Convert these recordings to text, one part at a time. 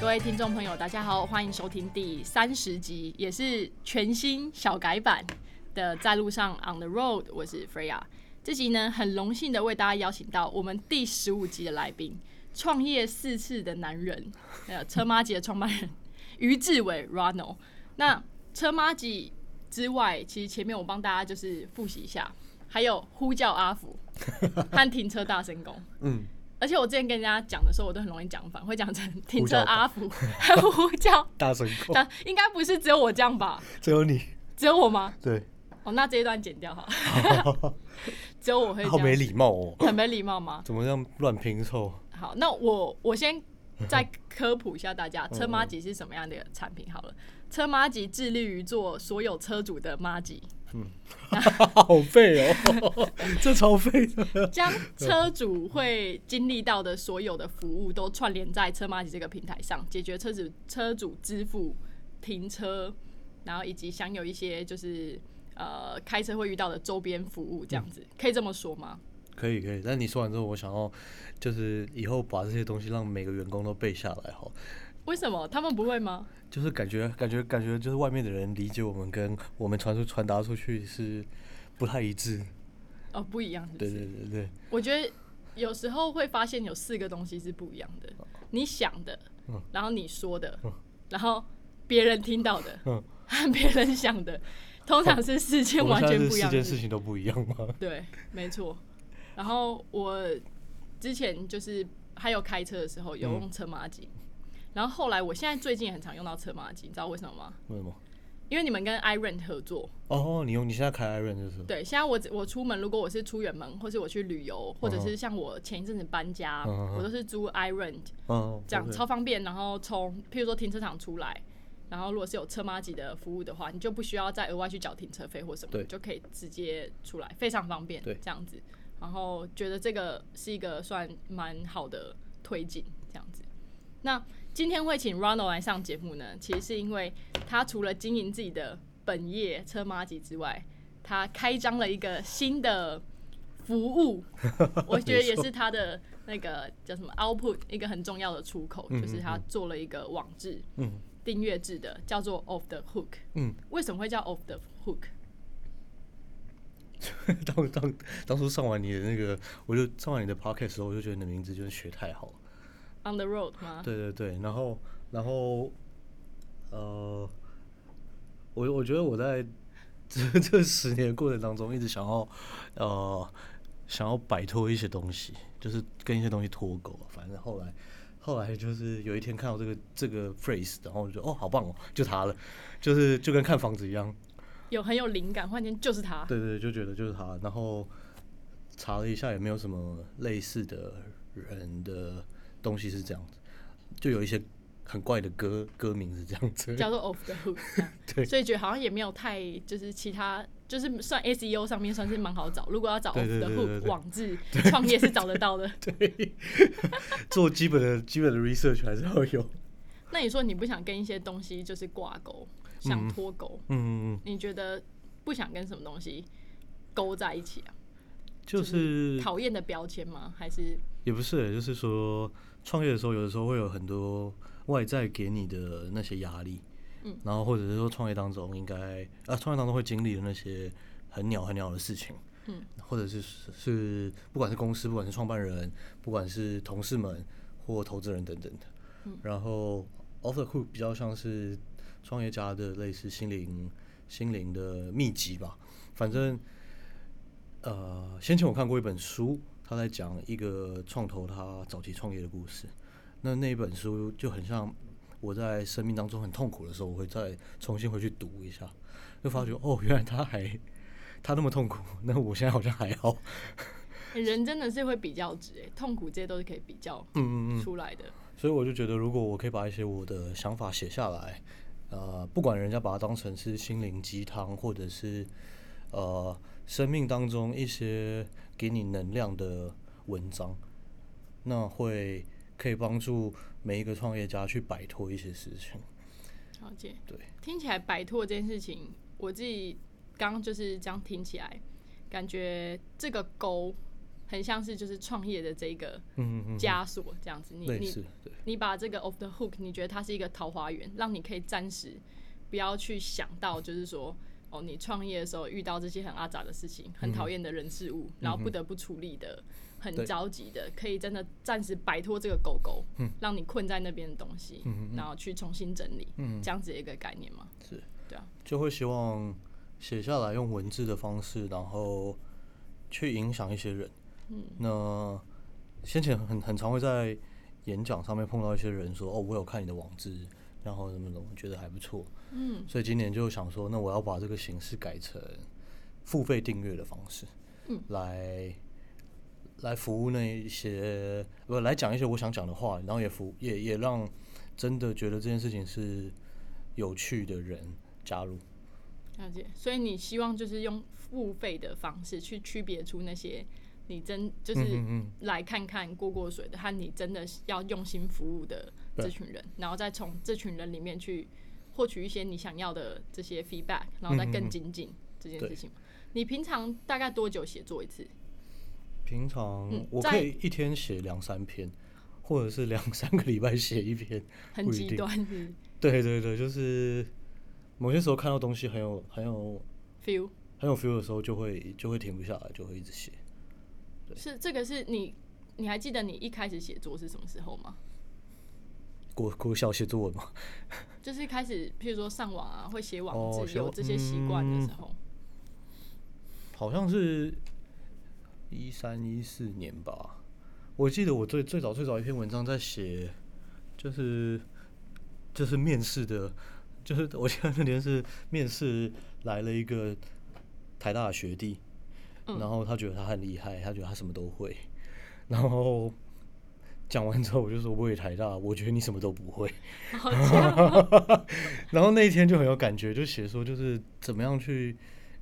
各位听众朋友，大家好，欢迎收听第三十集，也是全新小改版的《在路上 On the Road》，我是 Freya。这集呢，很荣幸的为大家邀请到我们第十五集的来宾，创业四次的男人，呃，车马吉的创办人于志伟 Ronald。那车马吉之外，其实前面我帮大家就是复习一下，还有呼叫阿福 和停车大神功。嗯，而且我之前跟人家讲的时候，我都很容易讲反，会讲成停车阿福，还有呼叫。大神控，但应该不是只有我这样吧？只有你，只有我吗？对，哦，那这一段剪掉哈。只有我会好没礼貌哦，很没礼貌吗？怎么这样乱拼凑？好，那我我先再 科普一下大家，车马吉是什么样的产品好了。车马吉致力于做所有车主的马吉，嗯好废哦，这超废的。将车主会经历到的所有的服务都串联在车马吉这个平台上，解决车主车主支付、停车，然后以及享有一些就是呃开车会遇到的周边服务，这样子、可以这么说吗？可以可以，但你说完之后，我想要就是以后把这些东西让每个员工都背下来哈，为什么他们不会吗？就是感觉感觉感觉就是外面的人理解我们跟我们传出传达出去是不太一致。哦，不一样是不对是？对对对，我觉得有时候会发现有四个东西是不一样的，你想的嗯，然后你说的，然后别人听到的嗯，和别人想的，通常是四件完全不一样的四。件事情都不一样吗？对，没错。然后我之前就是还有开车的时候有用车马机，然后后来我现在最近也很常用到车马机，你知道为什么吗？为什么？因为你们跟 iRent 合作，哦，你用你现在开 Iron 就是？对，现在我我出门，如果我是出远门，或是我去旅游，或者是像我前一阵子搬家，我都是租 iRent，嗯，这样超方便。然后从譬如说停车场出来，然后如果是有车马机的服务的话，你就不需要再额外去缴停车费或什么，你就可以直接出来，非常方便。对这样子。然后觉得这个是一个算蛮好的推进，这样子。那今天会请 Ronald 来上节目呢，其实是因为他除了经营自己的本业车马吉之外，他开张了一个新的服务，我觉得也是他的那个叫什么 output 一个很重要的出口，嗯就是他做了一个网志嗯订阅制的，叫做 Off the Hook。嗯，为什么会叫 Off the Hook？当当当初上完你的那个，我就上完你的 podcast 的时候，我就觉得你的名字就是学太好了。On the road 吗？对对对，然后然后呃，我我觉得我在这 这十年过程当中，一直想要呃想要摆脱一些东西，就是跟一些东西脱钩。反正后来后来就是有一天看到这个这个 phrase，然后我就哦好棒哦，就它了，就是就跟看房子一样。有很有灵感，忽然间就是他。对对，就觉得就是他。然后查了一下，也没有什么类似的人的东西是这样子，就有一些很怪的歌歌名是这样子。叫做 Off the Hook，对所以觉得好像也没有太就是其他，就是算 SEO 上面算是蛮好找。如果要找 Off 对 the 对对 Hook 对网志创业是找得到的。对，做基本的基本的 research 还是要有。那你说你不想跟一些东西就是挂钩，想脱钩，嗯，嗯你觉得不想跟什么东西勾在一起啊？就是讨厌的标签吗？还是也不是，就是说创业的时候，有的时候会有很多外在给你的那些压力，嗯，然后或者是说创业当中应该啊，创业当中会经历的那些很鸟很鸟的事情，嗯，或者是是不管是公司，不管是创办人，不管是同事们或投资人等等的，嗯。然后 off the hook 比较像是创业家的类似心灵心灵的秘籍吧，反正。呃，先前我看过一本书，他在讲一个创投他早期创业的故事。那那本书就很像我在生命当中很痛苦的时候，我会再重新回去读一下，就发觉哦，原来他还他那么痛苦，那我现在好像还好。人真的是会比较值诶，痛苦这些都是可以比较嗯嗯嗯。出来的。所以我就觉得，如果我可以把一些我的想法写下来，呃，不管人家把它当成是心灵鸡汤，或者是呃生命当中一些给你能量的文章，那会可以帮助每一个创业家去摆脱一些事情。了解。对，听起来摆脱这件事情，我自己刚刚就是这样听起来，感觉这个钩很像是就是创业的这个嗯嗯嗯，枷锁这样子。你你你把这个 off the hook，你觉得它是一个桃花源，让你可以暂时不要去想到，就是说，哦，你创业的时候遇到这些很阿杂的事情，很讨厌的人事物，然后不得不处理的，很着急的，可以真的暂时摆脱这个狗狗，让你困在那边的东西，然后去重新整理，这样子的一个概念吗？是，对啊，就会希望写下来，用文字的方式，然后去影响一些人。嗯，那先前很很常会在演讲上面碰到一些人说：“哦，我有看你的网志，然后什么什么，觉得还不错。”嗯，所以今年就想说，那我要把这个形式改成付费订阅的方式，嗯，来来服务那一些不来讲一些我想讲的话，然后也服也也让真的觉得这件事情是有趣的人加入。了解。所以你希望就是用付费的方式去区别出那些你真就是嗯来看看过过水的，和你真的要用心服务的这群人，然后再从这群人里面去获取一些你想要的这些 feedback，然后再更精进这件事情。你平常大概多久写作一次？平常嗯我可以一天写两三篇，或者是两三个礼拜写一篇。很极端是对对对，就是某些时候看到东西很有很有 feel，很有 feel 的时候，就会就会停不下来，就会一直写。是这个是你你还记得你一开始写作是什么时候吗？国国小写作文嘛，就是开始，譬如说上网啊，会写网志，哦有这些习惯的时嗯候，好像是一三一四年吧。我记得我最最早最早一篇文章在写，就是就是面试的，就是我记得那年是面试来了一个台大的学弟，然后他觉得他很厉害，他觉得他什么都会，然后讲完之后我就说我也台大，我觉得你什么都不会。然后那一天就很有感觉，就写说就是怎么样去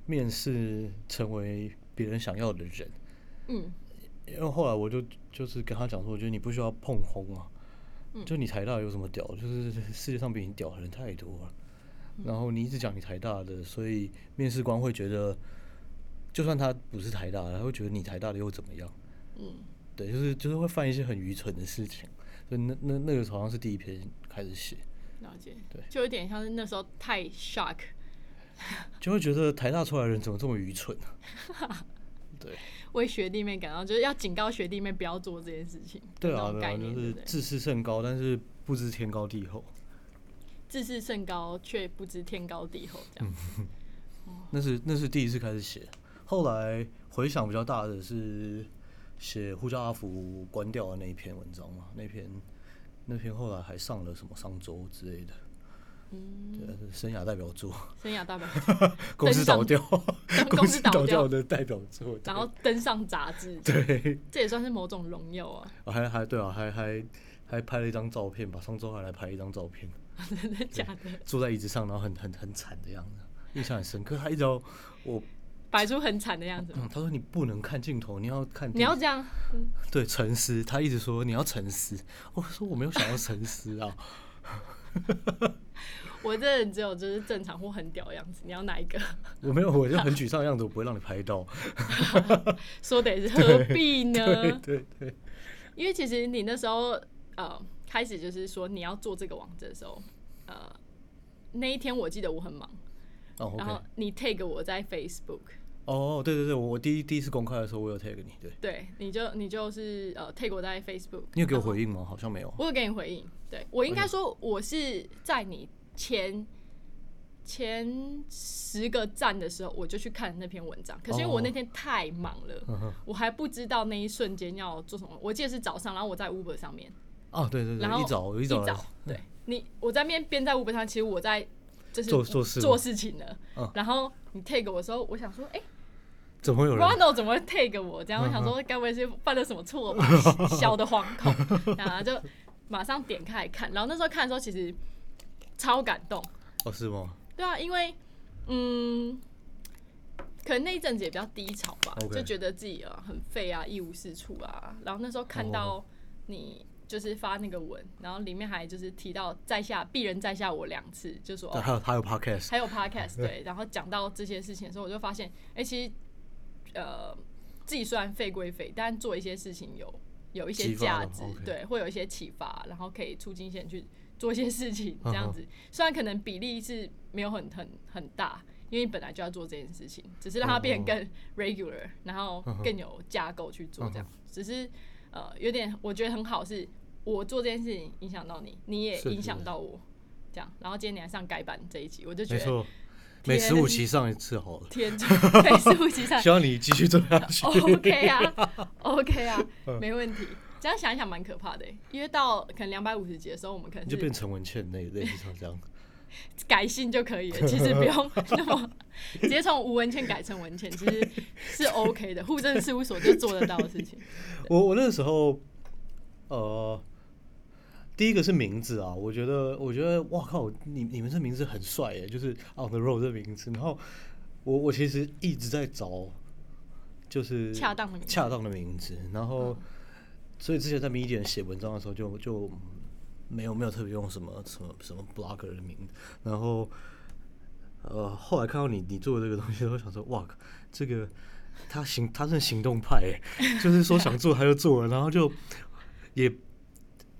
面试成为别人想要的人。嗯，因为后来我就就是跟他讲说，我觉得你不需要碰轰啊，嗯就你台大有什么屌？就是世界上比你屌的人太多了。嗯然后你一直讲你台大的，所以面试官会觉得，就算他不是台大的，他会觉得你台大的又怎么样？嗯，对，就是就是会犯一些很愚蠢的事情。所以那那那个好像是第一篇开始写，了解，对就有点像是那时候太 shock，就会觉得台大出来的人怎么这么愚蠢啊？对。为学弟妹感到就是要警告学弟妹不要做这件事情，对啊，对啊，就？是自视甚高，但是不知天高地厚。自视甚高，却不知天高地厚，这样。那是那是第一次开始写，后来回想比较大的是写呼叫阿福关掉的那一篇文章嘛，那篇那篇后来还上了什么上周之类的，嗯，对，是生涯代表作，生涯代表作，公司倒掉，公司倒倒掉掉的代表作，然后登上杂志，对，这也算是某种荣耀啊，啊还还对啊，还还还拍了一张照片吧，上周还来拍一张照片，真的假的？坐在椅子上，然后很很很惨的样子，印象很深刻。他一直要我，摆出很惨的样子。嗯他说你不能看镜头，你要看你要这样，对沉思，他一直说你要沉思，我说我没有想要沉思啊，我这人只有就是正常或很屌的样子，你要哪一个？我没有，我就 很沮丧的样子，我不会让你拍到。说的也是何必呢？对对对，因为其实你那时候呃开始就是说你要做这个网站的时候，呃那一天我记得我很忙，哦然后你 take 我在 Facebook，哦对对对，我我第一第一次公开的时候，我有 tag 你，对对，你就你就是呃 tag 我在 Facebook，你有给我回应吗？好像没有。我有给你回应，对我应该说我是在你前前十个站的时候，我就去看那篇文章。可是因为我那天太忙了，嗯，我还不知道那一瞬间要做什么。我记得是早上，然后我在 Uber 上面，哦对对然后对，一早一一早对你我在面边在 Uber 上，其实我在就是做做做事情了。嗯然后你 take 我的时候，我想说，哎、怎么会有人？Ronald 怎么会 take 我？这样我想说，该不会是犯了什么错吧？小的惶恐，然后就马上点开来看。然后那时候看的时候，其实超感动。哦是吗？对啊，因为嗯，可能那一阵子也比较低潮吧就觉得自己啊很废啊，一无是处啊。然后那时候看到你就是发那个文，然后里面还就是提到在下鄙人在下我两次，就说、还有还有 podcast，还有 podcast 对，然后讲到这些事情的时候，我就发现，哎、其实呃自己虽然废归废，但做一些事情有有一些价值，对，会有一些启发，然后可以促进一些人去做一些事情，这嗯样子。虽然可能比例是没有很很很大，因为你本来就要做这件事情，只是让它变更 regular，然后更有架构去做这样。只是呃有点我觉得很好，是我做这件事情影响到你，你也影响到我，这样。然后今天你还上改版这一集，我就觉得每十五期上一次好了，天中对十五期上希望你继续做下去。OK 啊，OK 啊，嗯没问题。这样想一想蛮可怕的欸，因为到可能两百五十集的时候，我们可能就变成文倩那一类似像这样，改姓就可以了，其实不用那么 直接从吴文倩改成文倩，其实是 OK 的，户政事务所就做得到的事情。我我那个时候，呃，第一个是名字啊，我觉得我觉得哇靠，你你们这名字很帅耶，就是 On the Road 这名字。然后我我其实一直在找，就是恰当的名字恰当的名字。然后，所以之前在 Medium 写文章的时候就，就没有没有特别用什么什么什么 blogger 的名字。然后，呃，后来看到你你做的这个东西，我想说，哇，这个他行他是行动派耶，就是说想做他就做了，然后就也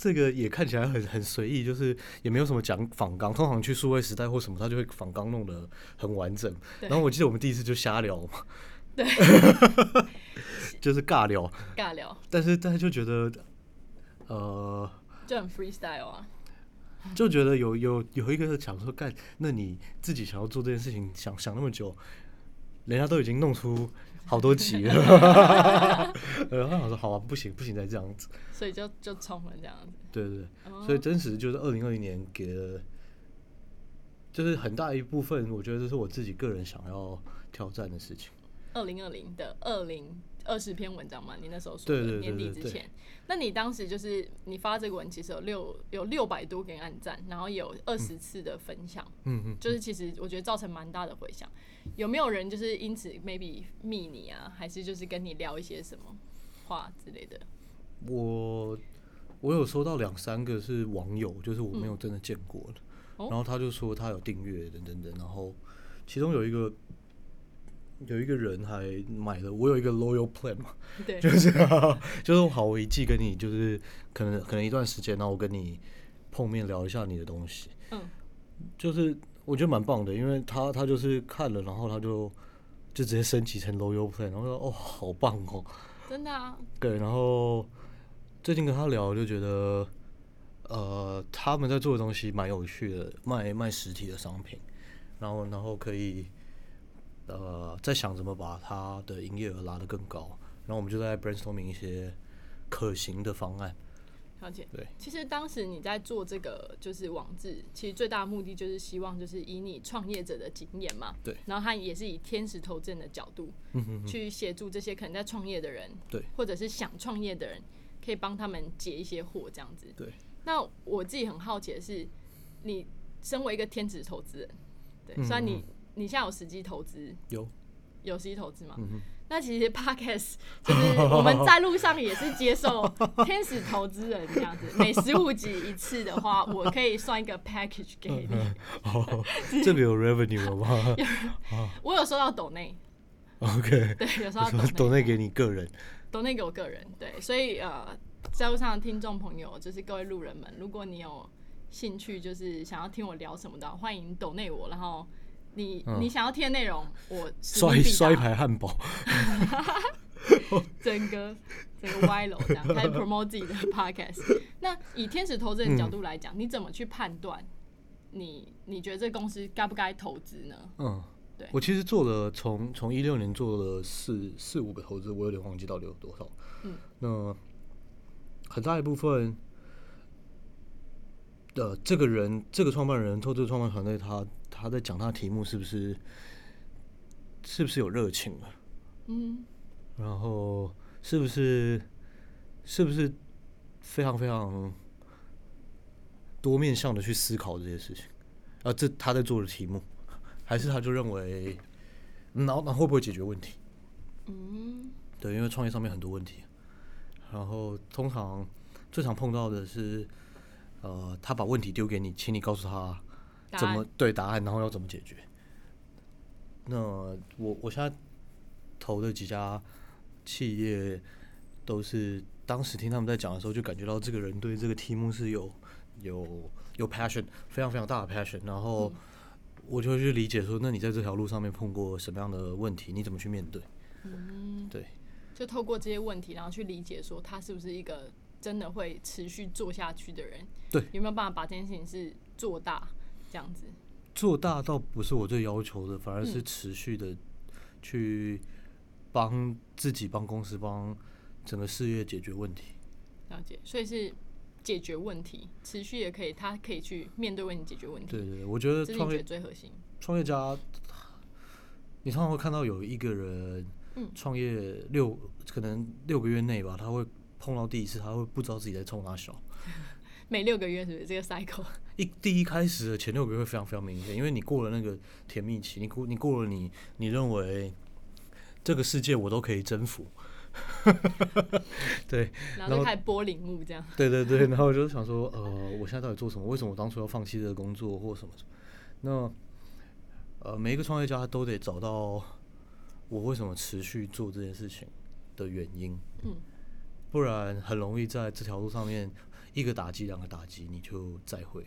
这个也看起来很很随意，就是也没有什么讲仿纲。通常去数位时代或什么，他就会仿纲弄得很完整。然后我记得我们第一次就瞎聊嘛，对，就是尬聊，尬聊但是但是就觉得呃。就很 freestyle 啊，就觉得有有有一个想说干，那你自己想要做这件事情，想想那么久，人家都已经弄出好多集 然后我说好啊，不行不行，再这样子，所以就就冲了这样子。对对对，哦所以真实就是二零二零年给了，就是很大一部分，我觉得这是我自己个人想要挑战的事情。二零二零的二零二十篇文章嘛，你那时候说的年底之前，那你当时就是你发这个文，其实有六有六百多个人按赞，然后有二十次的分享，嗯嗯，就是其实我觉得造成蛮大的回响。有没有人就是因此 maybe 密你啊，还是就是跟你聊一些什么话之类的？我我有收到两三个是网友，就是我没有真的见过的，哦。然后他就说他有订阅等等等，然后其中有一个有一个人还买了，我有一个 loyal plan 嘛，对，就是 就是好，我一季跟你就是可能可能一段时间，然后我跟你碰面聊一下你的东西，嗯，就是我觉得蛮棒的，因为他他就是看了，然后他就就直接升级成 loyal plan，然后说哦好棒哦，真的啊，对，然后最近跟他聊，就觉得，呃，他们在做的东西蛮有趣的，卖卖实体的商品，然后然后可以，呃，在想怎么把他的营业额拉得更高，然后我们就在 brainstorming 一些可行的方案。了解。对，其实当时你在做这个就是网志，其实最大的目的就是希望就是以你创业者的经验嘛，对，然后他也是以天使投资人的角度，嗯哼哼，去协助这些可能在创业的人，对，或者是想创业的人，可以帮他们解一些惑这样子。对，那我自己很好奇的是，你身为一个天使投资人，对，嗯虽然你你现在有实际投资，有，有实际投资吗？嗯，那其实 podcast 就是我们在路上也是接受 天使投资人这样子，每十五集一次的话，我可以算一个 package 给你。哦，这个有 revenue 了吗我有收到抖内？OK，对，有收到抖内，抖内给你个人，抖内给我个人，对，所以呃，在路上的听众朋友，就是各位路人们，如果你有兴趣，就是想要听我聊什么的，欢迎抖内我，然后你、嗯。你想要贴的内容，我使刷命必达一刷一排汉堡，整个整个歪楼这样，开始 promote 自己的 podcast。那以天使投资人角度来讲，你怎么去判断你你觉得这公司该不该投资呢？嗯，对。我其实做了从从一六年做了四四五个投资，我有点忘记到底有多少。嗯，那很大一部分的这个人，这个创办人，投资创办团队，他他在讲他的题目是不是是不是有热情啊？嗯，然后是不是是不是非常非常多面向的去思考这些事情？啊，这他在做的题目，还是他就认为，嗯然后那会不会解决问题？嗯，对，因为创业上面很多问题，然后通常最常碰到的是，呃，他把问题丢给你，请你告诉他怎么对答案，然后要怎么解决。那我我现在投的几家企业，都是当时听他们在讲的时候，就感觉到这个人对这个题目是有有有 passion，非常非常大的 passion，然后我就会去理解说，那你在这条路上面碰过什么样的问题，你怎么去面对？嗯，对。就透过这些问题，然后去理解说他是不是一个真的会持续做下去的人，对，有没有办法把这件事情是做大这样子？做大倒不是我最要求的，反而是嗯持续的去帮自己、帮公司、帮整个事业解决问题。了解，所以是解决问题，持续也可以，他可以去面对问题，解决问题，对对对，我觉得创业最核心。创业家，你常常会看到有一个人嗯创业六可能六个月内吧，他会碰到第一次，他会不知道自己在冲哪小。每六个月是不是这个 cycle？一第一开始的前六个月会非常非常明显，因为你过了那个甜蜜期，你过你过了你你认为这个世界我都可以征服，对然后就开始播领悟这样。对对对，然后我就想说，呃，我现在到底做什么？为什么我当初要放弃这个工作或什么什么？那呃，每一个创业家都得找到我为什么持续做这件事情的原因，嗯，不然很容易在这条路上面一个打击两个打击，你就再会。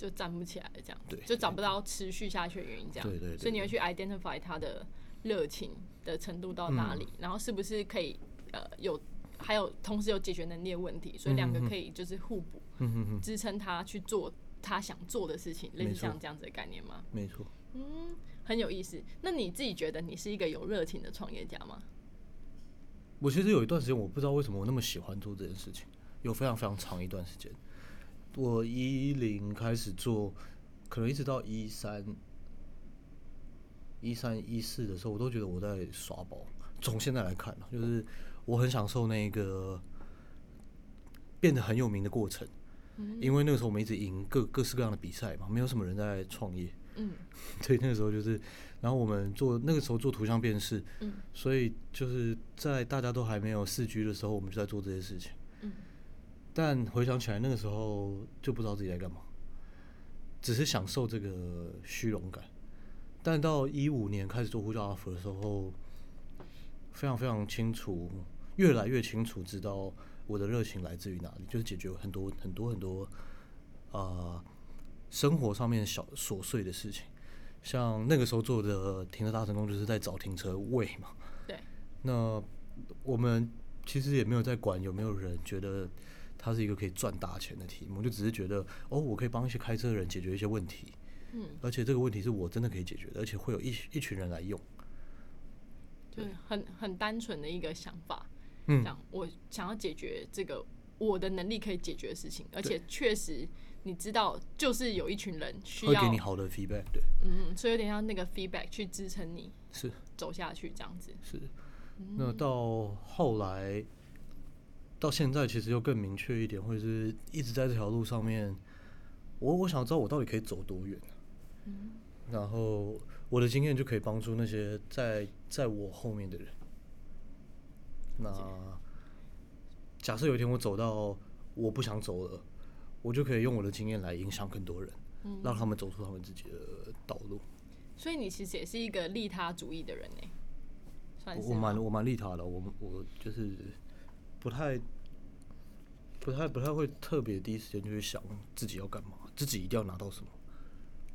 就站不起来了，这样子对就找不到持续下去的原因，这样。对对对所以你会去 identify 他的热情的程度到哪里，嗯然后是不是可以呃有还有同时有解决能力的问题，所以两个可以就是互补，支撑他去做他想做的事情，类似像这样子的概念吗？没错。嗯，很有意思。那你自己觉得你是一个有热情的创业家吗？我其实有一段时间，我不知道为什么我那么喜欢做这件事情，有非常非常长一段时间。我一零开始做，可能一直到一三、一三一四的时候，我都觉得我在耍宝。从现在来看呢，就是我很享受那个变得很有名的过程，因为那个时候我们一直赢各各式各样的比赛嘛，没有什么人在创业。嗯，对，那个时候就是，然后我们做那个时候做图像辨识，嗯，所以就是在大家都还没有四 G 的时候，我们就在做这些事情，嗯，但回想起来，那个时候就不知道自己在干嘛，只是享受这个虚荣感。但到一五年开始做呼叫 offer 的时候，非常非常清楚，越来越清楚知道我的热情来自于哪里，就是解决很多很多很多啊、呃生活上面小琐碎的事情，像那个时候做的停车大成功，就是在找停车位嘛。对。那我们其实也没有在管有没有人觉得它是一个可以赚大钱的题目，就只是觉得哦，我可以帮一些开车的人解决一些问题，嗯，而且这个问题是我真的可以解决的，而且会有一一群人来用。就是很很单纯的一个想法，嗯。这样我想要解决这个我的能力可以解决的事情，而且确实你知道，就是有一群人需要会给，你好的 feedback，对，嗯，所以有点像那个 feedback 去支撑你是。走下去这样子。是。那到后来，到现在其实又更明确一点，或者是一直在这条路上面，我我想知道我到底可以走多远、嗯然后我的经验就可以帮助那些在在我后面的人。那假设有一天我走到我不想走了，我就可以用我的经验来影响更多人，嗯让他们走出他们自己的道路。所以你其实也是一个利他主义的人呢，算是我我蛮我蛮利他的，我我就是不太不太不太会特别第一时间就去想自己要干嘛，自己一定要拿到什么。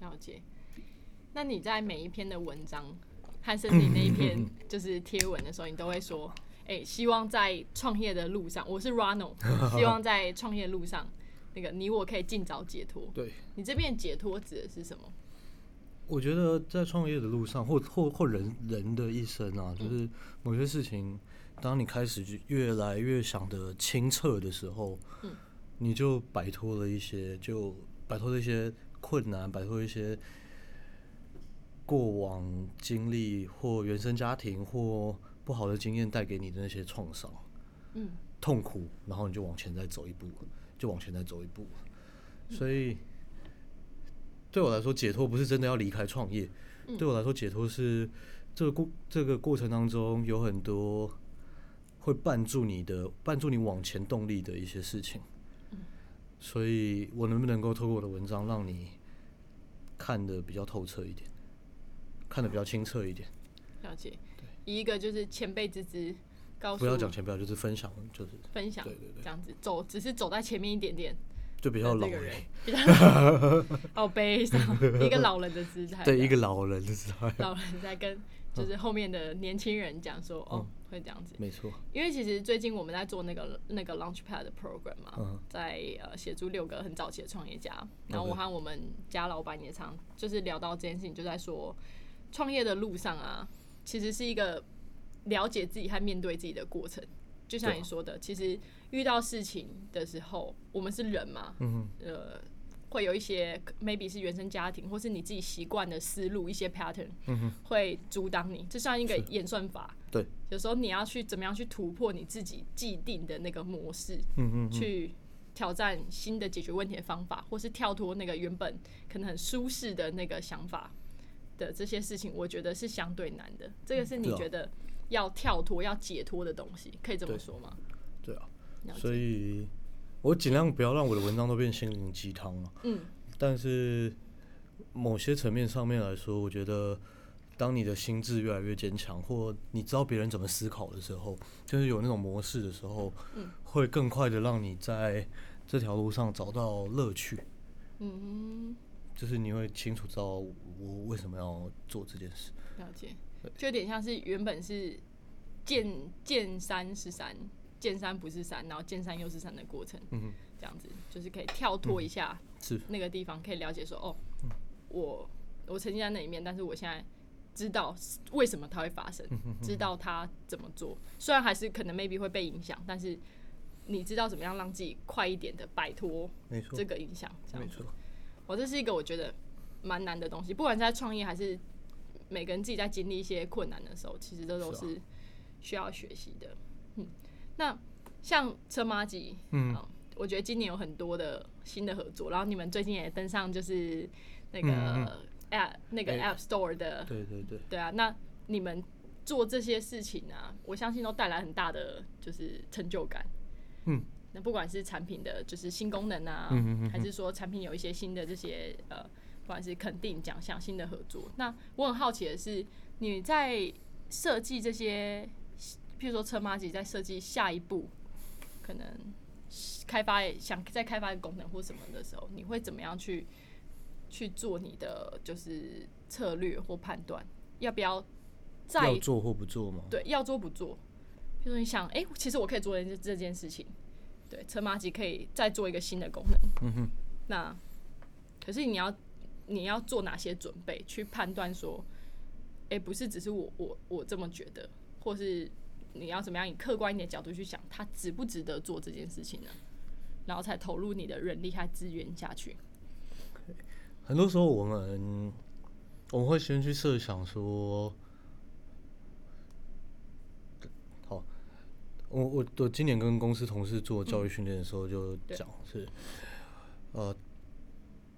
了解。那你在每一篇的文章和甚至你那一篇 就是贴文的时候，你都会说，哎、希望在创业的路上，我是 Rano，希望在创业路上，那个你我可以尽早解脱。对，你这边解脱指的是什么？我觉得在创业的路上，或或或人人的一生啊，就是某些事情，当你开始就越来越想得清澈的时候，嗯你就摆脱了一些，就摆脱了一些困难，摆脱一些过往经历或原生家庭或不好的经验带给你的那些创伤。嗯痛苦，然后你就往前再走一步，就往前再走一步。所以对我来说，解脱不是真的要离开创业，对我来说，解脱是这个过这个过程当中有很多会绊住你的、绊住你往前动力的一些事情。所以我能不能够透过我的文章让你看得比较透彻一点，看得比较清澈一点？了解。以一个就是前辈之姿，告诉不要讲前辈，就是分享，就是分享，对对对这样子走，只是走在前面一点点。就比较老人人，比较 好悲伤，一个老人的姿态。对一个老人的姿态，老人在跟就是后面的年轻人讲说，哦，会这样子。没错，因为其实最近我们在做那个那个 Launchpad 的 program 嘛，嗯。在呃协助六个很早期的创业家，然后我和我们家老板也常就是聊到这件事情，就在说创业的路上啊，其实是一个了解自己和面对自己的过程。就像你说的，其实遇到事情的时候，我们是人嘛，嗯呃，会有一些 maybe 是原生家庭，或是你自己习惯的思路，一些 pattern 会阻挡你，就像一个演算法。对，有时候你要去怎么样去突破你自己既定的那个模式，嗯嗯嗯，去挑战新的解决问题的方法，或是跳脱那个原本可能很舒适的那个想法的这些事情，我觉得是相对难的。这个是你觉得要跳脱、要解脱的东西，可以这么说吗？对啊，所以我尽量不要让我的文章都变心灵鸡汤了。嗯，但是某些层面上面来说，我觉得当你的心智越来越坚强，或你知道别人怎么思考的时候，就是有那种模式的时候，嗯会更快的让你在这条路上找到乐趣。嗯，就是你会清楚知道我为什么要做这件事。了解，就有点像是原本是见见山是山，见山不是山，然后见山又是山的过程，嗯哼，这样子就是可以跳脱一下是。那个地方，可以了解说，哦，我我曾经在那里面，但是我现在知道为什么它会发生，知道它怎么做，虽然还是可能 maybe 会被影响，但是你知道怎么样让自己快一点的摆脱这，个影响，这样子。没错，我这是一个我觉得蛮难的东西，不管是在创业还是每个人自己在经历一些困难的时候，其实这都是需要学习的。嗯，那像车马吉，嗯。哦我觉得今年有很多的新的合作，然后你们最近也登上就是那个 App、那个哎。App Store 的，对对对，对啊，那你们做这些事情啊，我相信都带来很大的就是成就感。嗯，那不管是产品的就是新功能啊，还是说产品有一些新的这些呃，不管是肯定奖项、新的合作，那我很好奇的是，你在设计这些，譬如说车马吉在设计下一步可能开发想再开发一个功能或什么的时候，你会怎么样去去做你的就是策略或判断，要不要再要做或不做吗？对，要做不做。譬如说你想，哎、其实我可以做这这件事情，对，车马机可以再做一个新的功能。嗯哼，那可是你要你要做哪些准备去判断说，哎、不是只是我我我这么觉得，或是你要怎么样以客观一点的角度去想，它值不值得做这件事情呢？然后才投入你的人力和资源下去。很多时候我们我们会先去设想说，好，我我我今年跟公司同事做教育训练的时候就讲是，呃，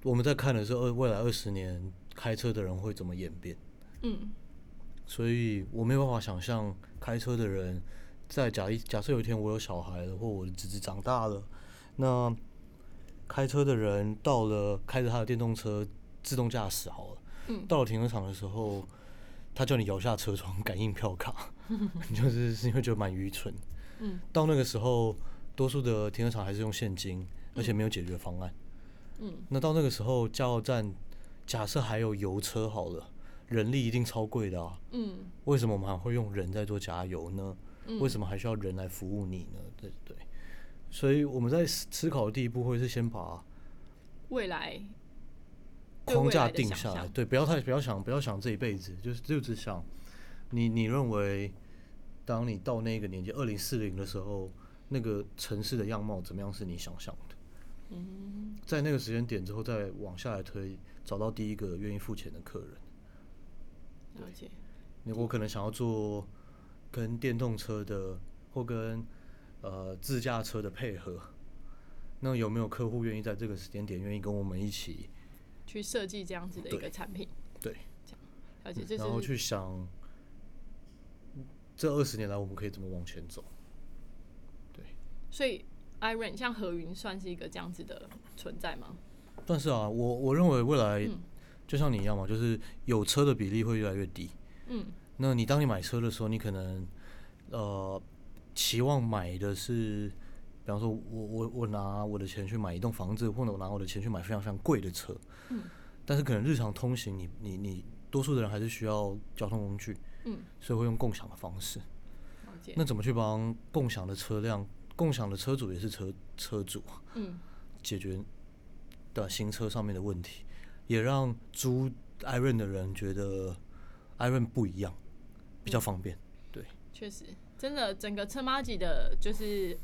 我们在看的是二未来二十年开车的人会怎么演变，嗯所以我没有办法想象开车的人在假一假设有一天我有小孩了，或我的侄子长大了，那开车的人到了开着他的电动车自动驾驶好了，嗯到了停车场的时候，他叫你摇下车窗感应票卡，你 就是是因为觉得蛮愚蠢。嗯到那个时候，多数的停车场还是用现金，而且没有解决方案。嗯那到那个时候，加油站假设还有油车好了，人力一定超贵的啊。嗯为什么我们还会用人在做加油呢？嗯，为什么还需要人来服务你呢？对对，所以我们在思思考的第一步会是先把未来框架定下来，对，不要太不要想不要想这一辈子，就是就只想你你认为，当你到那个年纪二零四零的时候，那个城市的样貌怎么样是你想象的？嗯在那个时间点之后，再往下来推，找到第一个愿意付钱的客人。了解。你我可能想要做跟电动车的或跟呃自驾车的配合，那有没有客户愿意在这个时间点愿意跟我们一起？去设计这样子的一个产品，对，了解，这然后去想这二十年来我们可以怎么往前走？对所以 Iron 像何云算是一个这样子的存在吗？但是啊，我我认为未来嗯就像你一样嘛，就是有车的比例会越来越低。嗯那你当你买车的时候，你可能呃期望买的是，比方说我我我拿我的钱去买一栋房子，或者我拿我的钱去买非常非常贵的车。嗯。但是可能日常通行你，你你多数的人还是需要交通工具，嗯，所以会用共享的方式。那怎么去帮共享的车辆、共享的车主也是车车主啊嗯解决的新车上面的问题，也让租 Iron 的人觉得 Iron 不一样，比较方便。对确实，真的整个车马吉的，就是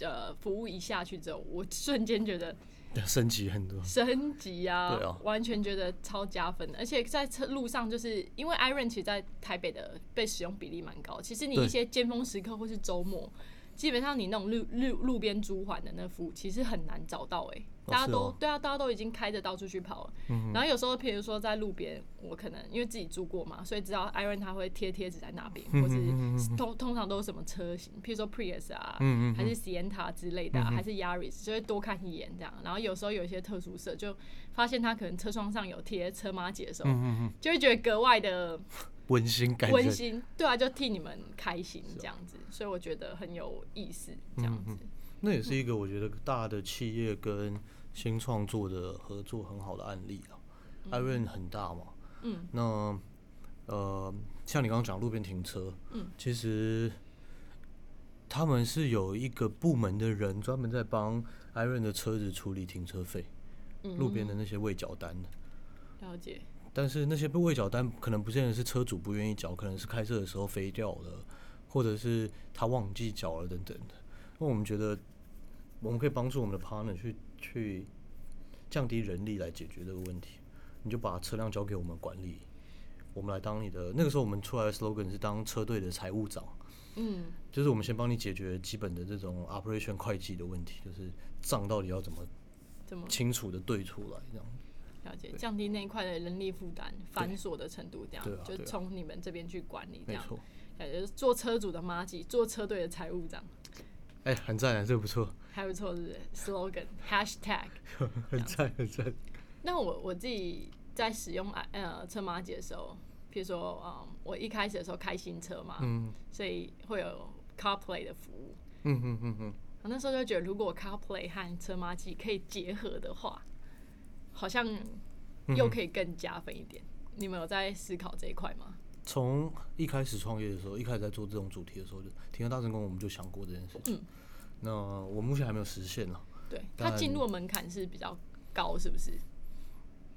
呃服务一下去之后，我瞬间觉得 升级很多。升级啊，对啊完全觉得超加分的。而且在车路上，就是因为 Iron 其实在台北的被使用比例蛮高，其实你一些尖峰时刻或是周末。基本上你那种路路路边租还的那服务，其实很难找到哎、哦大家都、对啊，大家都已经开着到处去跑了。然后有时候，譬如说在路边，我可能因为自己住过嘛，所以知道 Iron 他会贴贴纸在那边，或是通通常都是什么车型，譬如说 Prius 啊，还是 Sienna 之类的啊、还是 Yaris，就会多看一眼这样。然后有时候有一些特殊色，就发现他可能车窗上有贴车马姐的时候，就会觉得格外的 温馨感觉。温馨。对啊，就替你们开心这样子，所以我觉得很有意思这样子。那也是一个我觉得大的企业跟新创作的合作很好的案例啊。Iron 很大嘛，嗯，那呃，像你刚刚讲路边停车，嗯，其实他们是有一个部门的人专门在帮 Iron 的车子处理停车费，嗯路边的那些未缴单的。了解。但是那些被未缴单，可能不见得是车主不愿意缴，可能是开车的时候飞掉了，或者是他忘记缴了等等的。那我们觉得，我们可以帮助我们的 partner 去去降低人力来解决这个问题。你就把车辆交给我们管理，我们来当你的。那个时候我们出来的 slogan 是当车队的财务长，嗯，就是我们先帮你解决基本的这种 operation 会计的问题，就是账到底要怎么怎么清楚的对出来，这样。了解？降低那一块的人力负担、繁琐的程度，这样就从你们这边去管理，这样。没错，感觉做车主的妈吉，做车队的财务长，哎、很赞啊，这个不错，还不错，是不是？slogan hashtag。很赞，很赞。那我我自己在使用呃车马姐的时候，譬如说，嗯，我一开始的时候开新车嘛，嗯所以会有 CarPlay 的服务。嗯嗯嗯嗯。我那时候就觉得，如果 CarPlay 和车马机可以结合的话，好像又可以更加分一点。你们有在思考这一块吗？从一开始创业的时候，一开始在做这种主题的时候，就停车大成功，我们就想过这件事情。嗯那我目前还没有实现呢。对，它进入的门槛是比较高，是不是？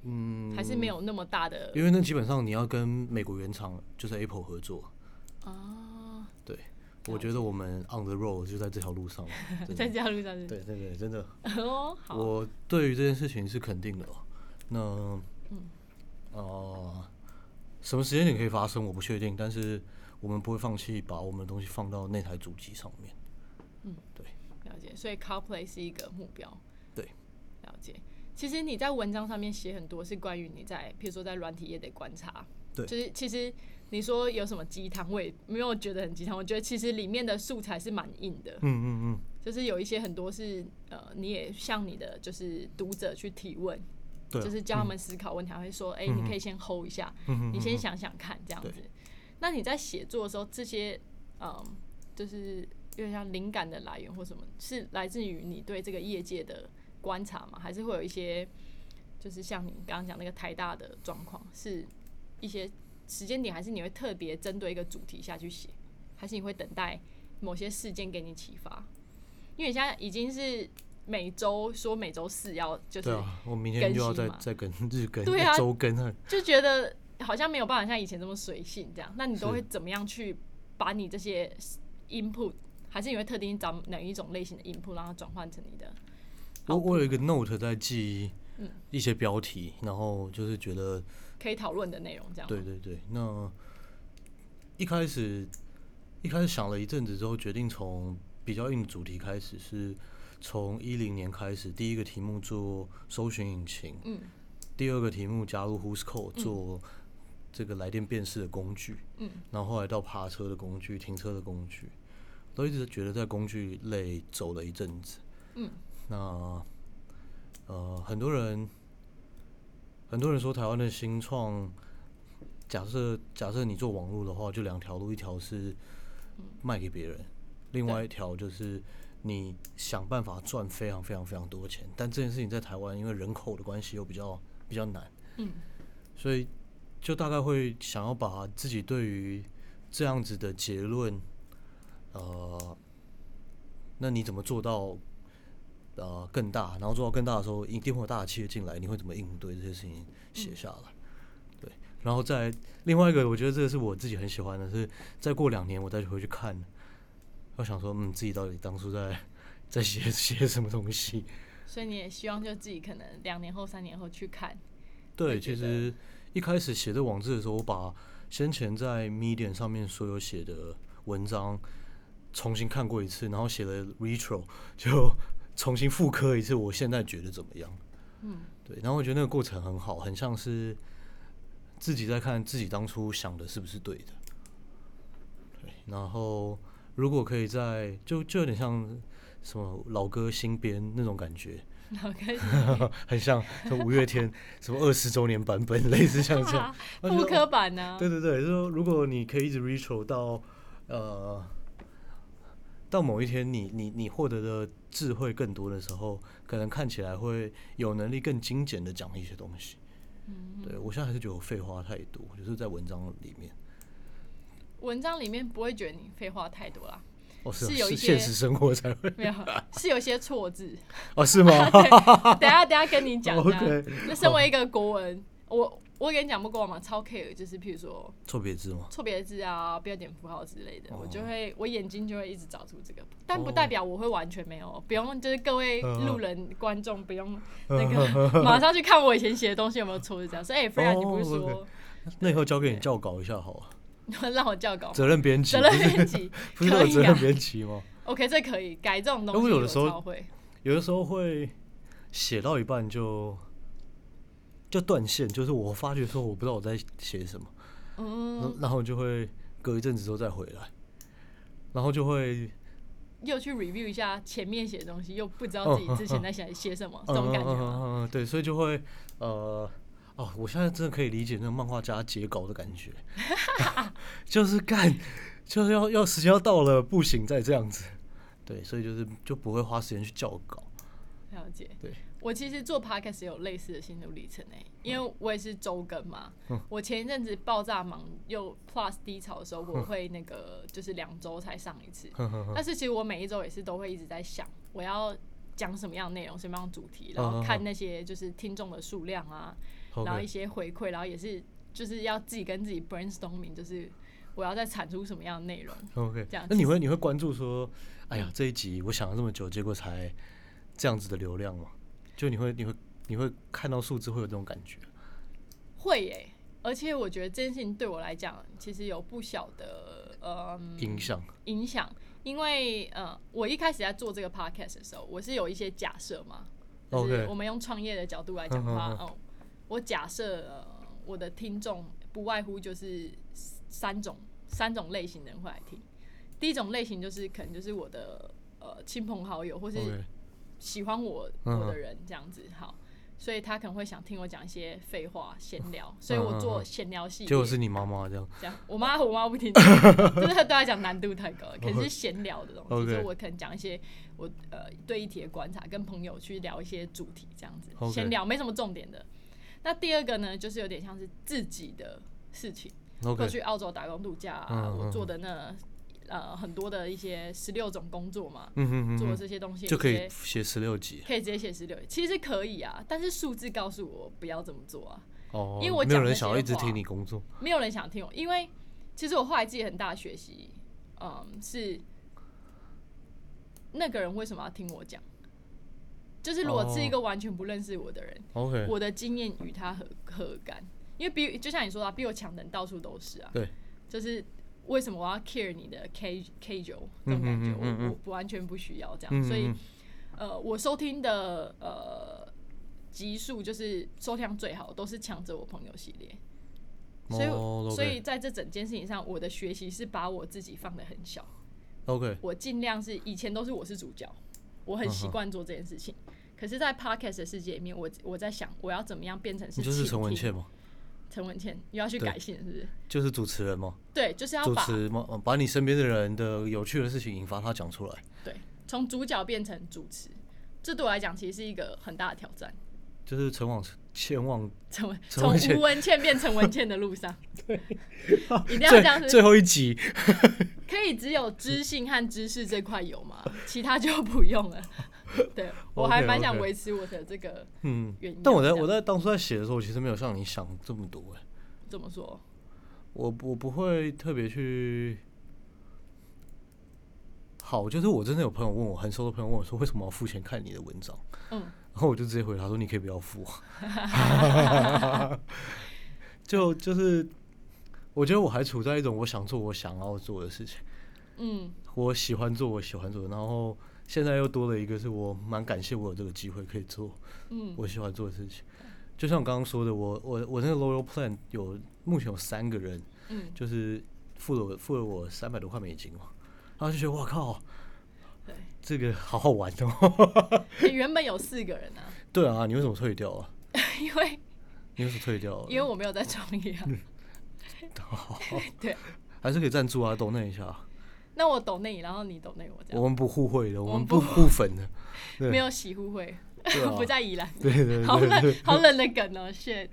嗯，还是没有那么大的因为那基本上你要跟美国原厂，就是 Apple 合作。啊？对，我觉得我们 on the road 就在这条路上。真在这条路上是？对对对，真的，哦，好，我对于这件事情是肯定的哦。那嗯呃，什么时间点可以发生，我不确定，但是我们不会放弃把我们的东西放到那台主机上面。所以 CarPlay 是一个目标。对，了解。其实你在文章上面写很多是关于你在，譬如说在软体业的观察。对就是其实你说有什么鸡汤，我也没有觉得很鸡汤。我觉得其实里面的素材是蛮硬的，嗯嗯嗯，就是有一些很多是呃，你也向你的就是读者去提问，就是教他们思考问题，还会说，哎、你可以先 hold 一下，你先想想看，这样子。那你在写作的时候，这些嗯，就是有点像灵感的来源或什么，是来自于你对这个业界的观察吗？还是会有一些，就是像你刚刚讲那个台大的状况，是一些时间点，还是你会特别针对一个主题下去写，还是你会等待某些事件给你启发？因为你现在已经是每周说每周四要就是对啊，我明天就要更新嘛再再更日更、对啊周更啊。就觉得好像没有办法像以前这么随性这样。那你都会怎么样去把你这些 input，还是你会特定找哪一种类型的 input，让它转换成你的？我我有一个 note 在记嗯。一些标题，然后就是觉得可以讨论的内容，这样对对对，那一开始一开始想了一阵子之后，决定从比较硬的主题开始，是从一零年开始，第一个题目做搜寻引擎，嗯。第二个题目加入 Who's Call 做这个来电辨识的工具，嗯。然后后来到爬车的工具、停车的工具。都一直觉得在工具类走了一阵子。嗯，那呃，很多人很多人说台湾的新创，假设假设你做网络的话，就两条路，一条是卖给别人，另外一条就是你想办法赚非常非常非常多钱。但这件事情在台湾，因为人口的关系又比较比较难，嗯，所以就大概会想要把自己对于这样子的结论，呃，那你怎么做到呃更大？然后做到更大的时候，一定会有大的企业进来，你会怎么应对这些事情写下来？对，然后再另外一个，我觉得这个是我自己很喜欢的，是再过两年我再回去看，我想说，嗯，自己到底当初在在写写什么东西？所以你也希望就自己可能两年后、三年后去看。对，其实一开始写这网志的时候，我把先前在 Medium 上面所有写的文章重新看过一次，然后写了 retro，就重新复刻一次，我现在觉得怎么样？嗯，对，然后我觉得那个过程很好，很像是自己在看自己当初想的是不是对的。对，然后如果可以在就就有点像什么老歌新编那种感觉，然后开始很像就五月天 什么二十周年版本，类似像这样。复刻版呢、对对对，就是说如果你可以一直 retro 到呃到某一天你，你你获得的智慧更多的时候，可能看起来会有能力更精简的讲一些东西。嗯，对我现在还是觉得我废话太多，就是在文章里面。文章里面不会觉得你废话太多啦，哦，是有一些现实生活才会没有，是有些错字。哦，是吗，等下等下跟你讲。OK 那身为一个国文，我我跟你讲不过嘛，超 care，就是譬如说错别字吗？错别字啊、标点符号之类的，哦我就会我眼睛就会一直找出这个，但不哦代表我会完全没有，不用就是各位嗯嗯路人观众不用那个 马上去看我以前写的东西有没有错，是这样。所以，哎，Freya，你不是哦说那以后交给你校稿一下好了，让我校稿吗？责任编辑责任编辑不是 有责任编辑吗？，OK，这可以改这种东因西，为有的时候超会。有的时候会写到一半就就断线，就是我发觉说我不知道我在写什么，嗯，然后就会隔一阵子之后再回来，然后就会又去 review 一下前面写的东西，又不知道自己之前在写写什么，这种感觉嗯对，所以就会呃哦，我现在真的可以理解那个漫画家截稿的感觉，就是干就是要要时间要到了，不行再这样子，对，所以就是就不会花时间去校稿，了解。对，我其实做 podcast 也有类似的心路历程诶、因为我也是周更嘛。嗯我前一阵子爆炸忙又 plus 低潮的时候，我会那个就是两周才上一次。但是其实我每一周也是都会一直在想，我要讲什么样的内容，什么样的主题，嗯然后看那些就是听众的数量啊，然后一些回馈，然后也是就是要自己跟自己 brainstorming，就是我要再产出什么样的内容。OK，这样那你会你会关注说，哎呀这一集我想了这么久，结果才这样子的流量吗？就你会你会你会看到数字会有这种感觉？会耶、而且我觉得这件事情对我来讲，其实有不小的呃影响影响，因为呃，我一开始在做这个 podcast 的时候，我是有一些假设嘛，就是我们用创业的角度来讲的话，嗯嗯嗯哦，我假设、呃、我的听众不外乎就是三种三种类型的人会来听。第一种类型就是可能就是我的呃亲朋好友，或是喜欢我嗯我的人这样子，好，所以他可能会想听我讲一些废话闲聊，所以我做闲聊系列。结果是你妈妈这样。这样，我妈我妈不听，就是她对她讲难度太高了。可是是闲聊的东西所以我可能讲一些我呃对议题的观察，跟朋友去聊一些主题，这样子闲聊没什么重点的。那第二个呢，就是有点像是自己的事情，过 OK，去澳洲打工度假、啊，我做的那呃很多的一些十六种工作嘛，嗯哼哼这些东西哼，就可以写十六集可以直接写十六，其实可以啊，但是数字告诉我不要这么做啊。哦。因为我没有人想要一直听你工作。没有人想听我，因为其实我后来自己很大的学习，嗯，是那个人为什么要听我讲？就是如果是一个完全不认识我的人，OK，我的经验与他何何干？因为比就像你说的啊，比我强的人到处都是啊。对，就是为什么我要 care 你的 K K 九这种感觉？嗯嗯嗯嗯嗯我我不完全不需要这样，嗯所以嗯呃，我收听的呃集数就是收听量最好，都是抢着我朋友系列。所以，哦所以在这整件事情上，我的学习是把我自己放的很小，OK，我尽量是以前都是我是主角，我很习惯做这件事情。可是，在 podcast 的世界里面，我我在想，我要怎么样变成是你就是陈文倾听茜吗？陈文茜又要去改姓，是不是？就是主持人吗？对，就是要把主持吗？呃把你身边的人的有趣的事情引发他讲出来，对从主角变成主持，这对我来讲其实是一个很大的挑战。就是陈往前往陈文 从吴文茜变陈文茜的路上，对，一定要这样最后一集，可以只有知性和知识这块有吗？其他就不用了。对 我还蛮想维持我的这个嗯原因。但我在我在当初在写的时候，我其实没有像你想这么多哎，怎么说？我我不会特别去。好，就是我真的有朋友问我，很熟的朋友问我说，为什么要付钱看你的文章？嗯，然后我就直接回答说：“你可以不要付。”就就是，我觉得我还处在一种我想做我想要做的事情，嗯我喜欢做我喜欢做的，然后现在又多了一个是我蛮感谢我有这个机会可以做嗯我喜欢做的事情。就像我刚刚说的，我我我那个 loyal plan 有目前有三个人，嗯，就是付了我付了我三百多块美金嘛，然后就觉得我靠，对。这个好好玩哦。你 原本有四个人啊，对啊，你为什么退掉啊？因为你为什么退掉啊？因为我没有在创业啊。对，还是可以赞助啊，抖那一下。那我抖内，然后你抖内我这样，我们不互惠的，我我们不互粉的。对没有洗互惠，啊 不在宜兰。对对对好冷好冷的梗哦，shit！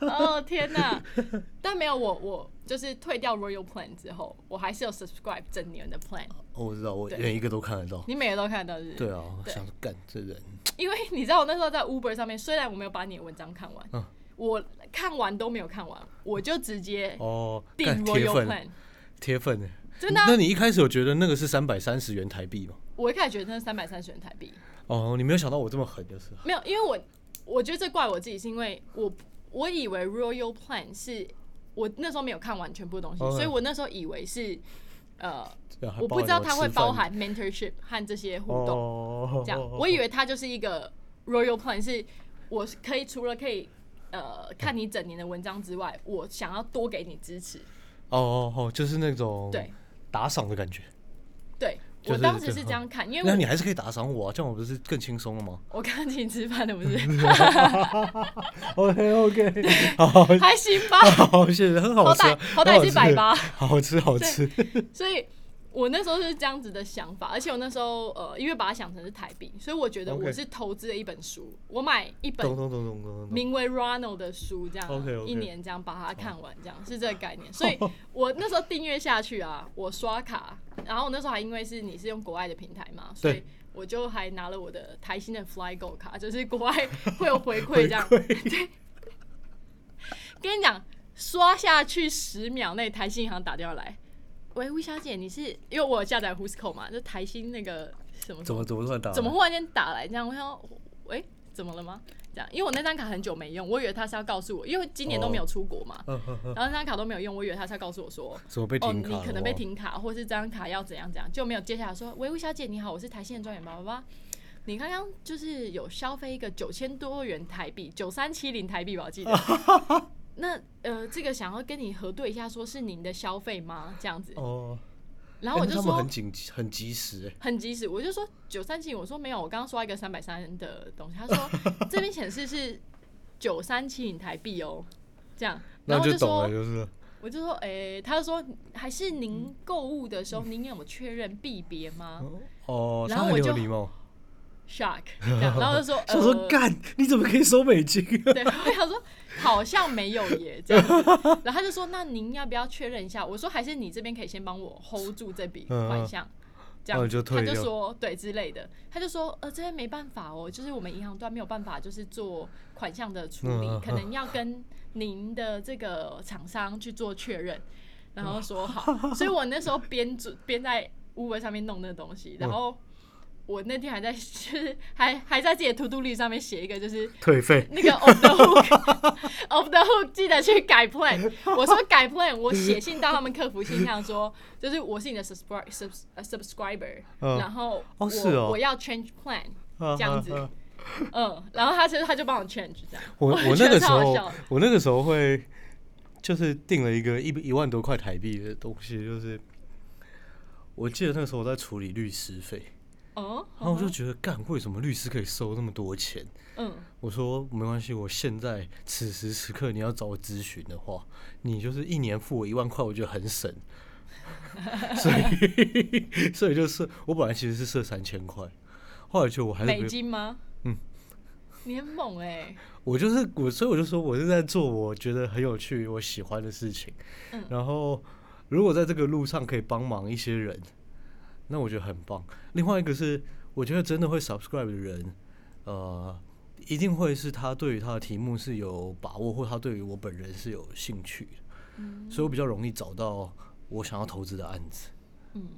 哦天哪！但没有我，我就是退掉 Royal Plan 之后，我还是有 subscribe 整年的 plan，哦我知道，我对连一个都看得到。你每个都看得到是是？对啊，想说干这人，因为你知道我那时候在 Uber 上面，虽然我没有把你的文章看完，嗯我看完都没有看完，我就直接哦，订 Royal Plan，铁粉的。真的啊、那你一开始有觉得那个是三百三十元台币吗？我一开始觉得那是三百三十元台币，哦，你没有想到我这么狠，就是。没有，因为我我觉得这怪我自己，是因为我我以为 Royal Plan 是我那时候没有看完全部的东西，哦。所以我那时候以为是呃，我不知道它会包含 mentorship 和这些互动，哦，这样，我以为它就是一个 Royal Plan，是我可以除了可以呃看你整年的文章之外，我想要多给你支持，哦哦哦，就是那种对打赏的感觉。对。就是我当时是这样看，因为那你还是可以打赏我啊，这样我不是更轻松了吗我刚刚请你吃饭的不是？OK OK，好，还行吧，好，谢谢，很好吃啊，好歹是百八，好吃好吃。所以我那时候是这样子的想法，而且我那时候呃，因为把它想成是台币，所以我觉得我是投资了一本书，我买一本。名为 Ronald 的书，这样一年这样把它看完，这样是这个概念。所以我那时候订阅下去啊，我刷卡，然后我那时候还因为是你是用国外的平台嘛，所以我就还拿了我的台新的 FlyGo 卡，就是国外会有回馈这样。对，跟你讲，刷下去十秒内，台新银行打电话来，喂，魏小姐，你是因为我有下载 Who'scall 嘛，就台新那个什么什怎么怎么突然打？怎么？忽然间打来这样？我想说，喂、怎么了吗？这样，因为我那张卡很久没用，我以为他是要告诉我，因为今年都没有出国嘛，然后那张卡都没有用，我以为他是要告诉我说，怎么被哦，停卡哦？你可能被停卡，或是这张卡要怎样怎样，就没有接下来说，喂，吴小姐你好，我是台新的专员爸爸爸。你刚刚就是有消费一个九千多元台币，九三七零台币吧，我记得。那呃，这个想要跟你核对一下，说是您的消费吗？这样子，哦。然后我就说欸他们很紧很及时哎。很及时，我就说九三七，我说没有，我刚刚刷一个三百三的东西，他说 这边显示是九三七零台币哦，这样，然就懂就是我就说，诶、他就说还是您购物的时候，您有确认币别吗哦，然后我就礼貌。？shock，这样，然后就说，想说呃，干，你怎么可以收美金？对，我想说好像没有耶，这样子，然后他就说，那您要不要确认一下？我说还是你这边可以先帮我 hold 住这笔嗯款项。这样他就说对之类的，他就说呃这边没办法哦，就是我们银行端没有办法，就是做款项的处理，嗯可能要跟您的这个厂商去做确认，然后说好，所以我那时候边做边在 Uber 上面弄那个东西，然后我那天还在就是 还还在自己的 To Do List 上面写一个就是退费。那个 Of the Hook Of the Hook 记得去改 plan。我说改 plan，我写信到他们客服信箱说，就是我是你的 subscribe sub 呃 subscriber，、嗯然后我、哦是哦我要 change plan 这这样子，嗯，然后他其实他就帮我 change 这样。我我那个时候我那个时候会就是订了一个一一万多块台币的东西，就是我记得那个时候我在处理律师费，哦，然后我就觉得，干，为什么律师可以收那么多钱？嗯，我说没关系，我现在此时此刻你要找我咨询的话，你就是一年付我一万块，我觉得很省。所以，所以就是我本来其实是设三千块，后来就我还是美没有金吗？嗯，你很猛哎、我就是我，所以我就说我是在做我觉得很有趣、我喜欢的事情。嗯然后如果在这个路上可以帮忙一些人，那我觉得很棒。另外一个是，我觉得真的会 subscribe 的人，呃，一定会是他对于他的题目是有把握，或他对于我本人是有兴趣的，嗯所以我比较容易找到我想要投资的案子。嗯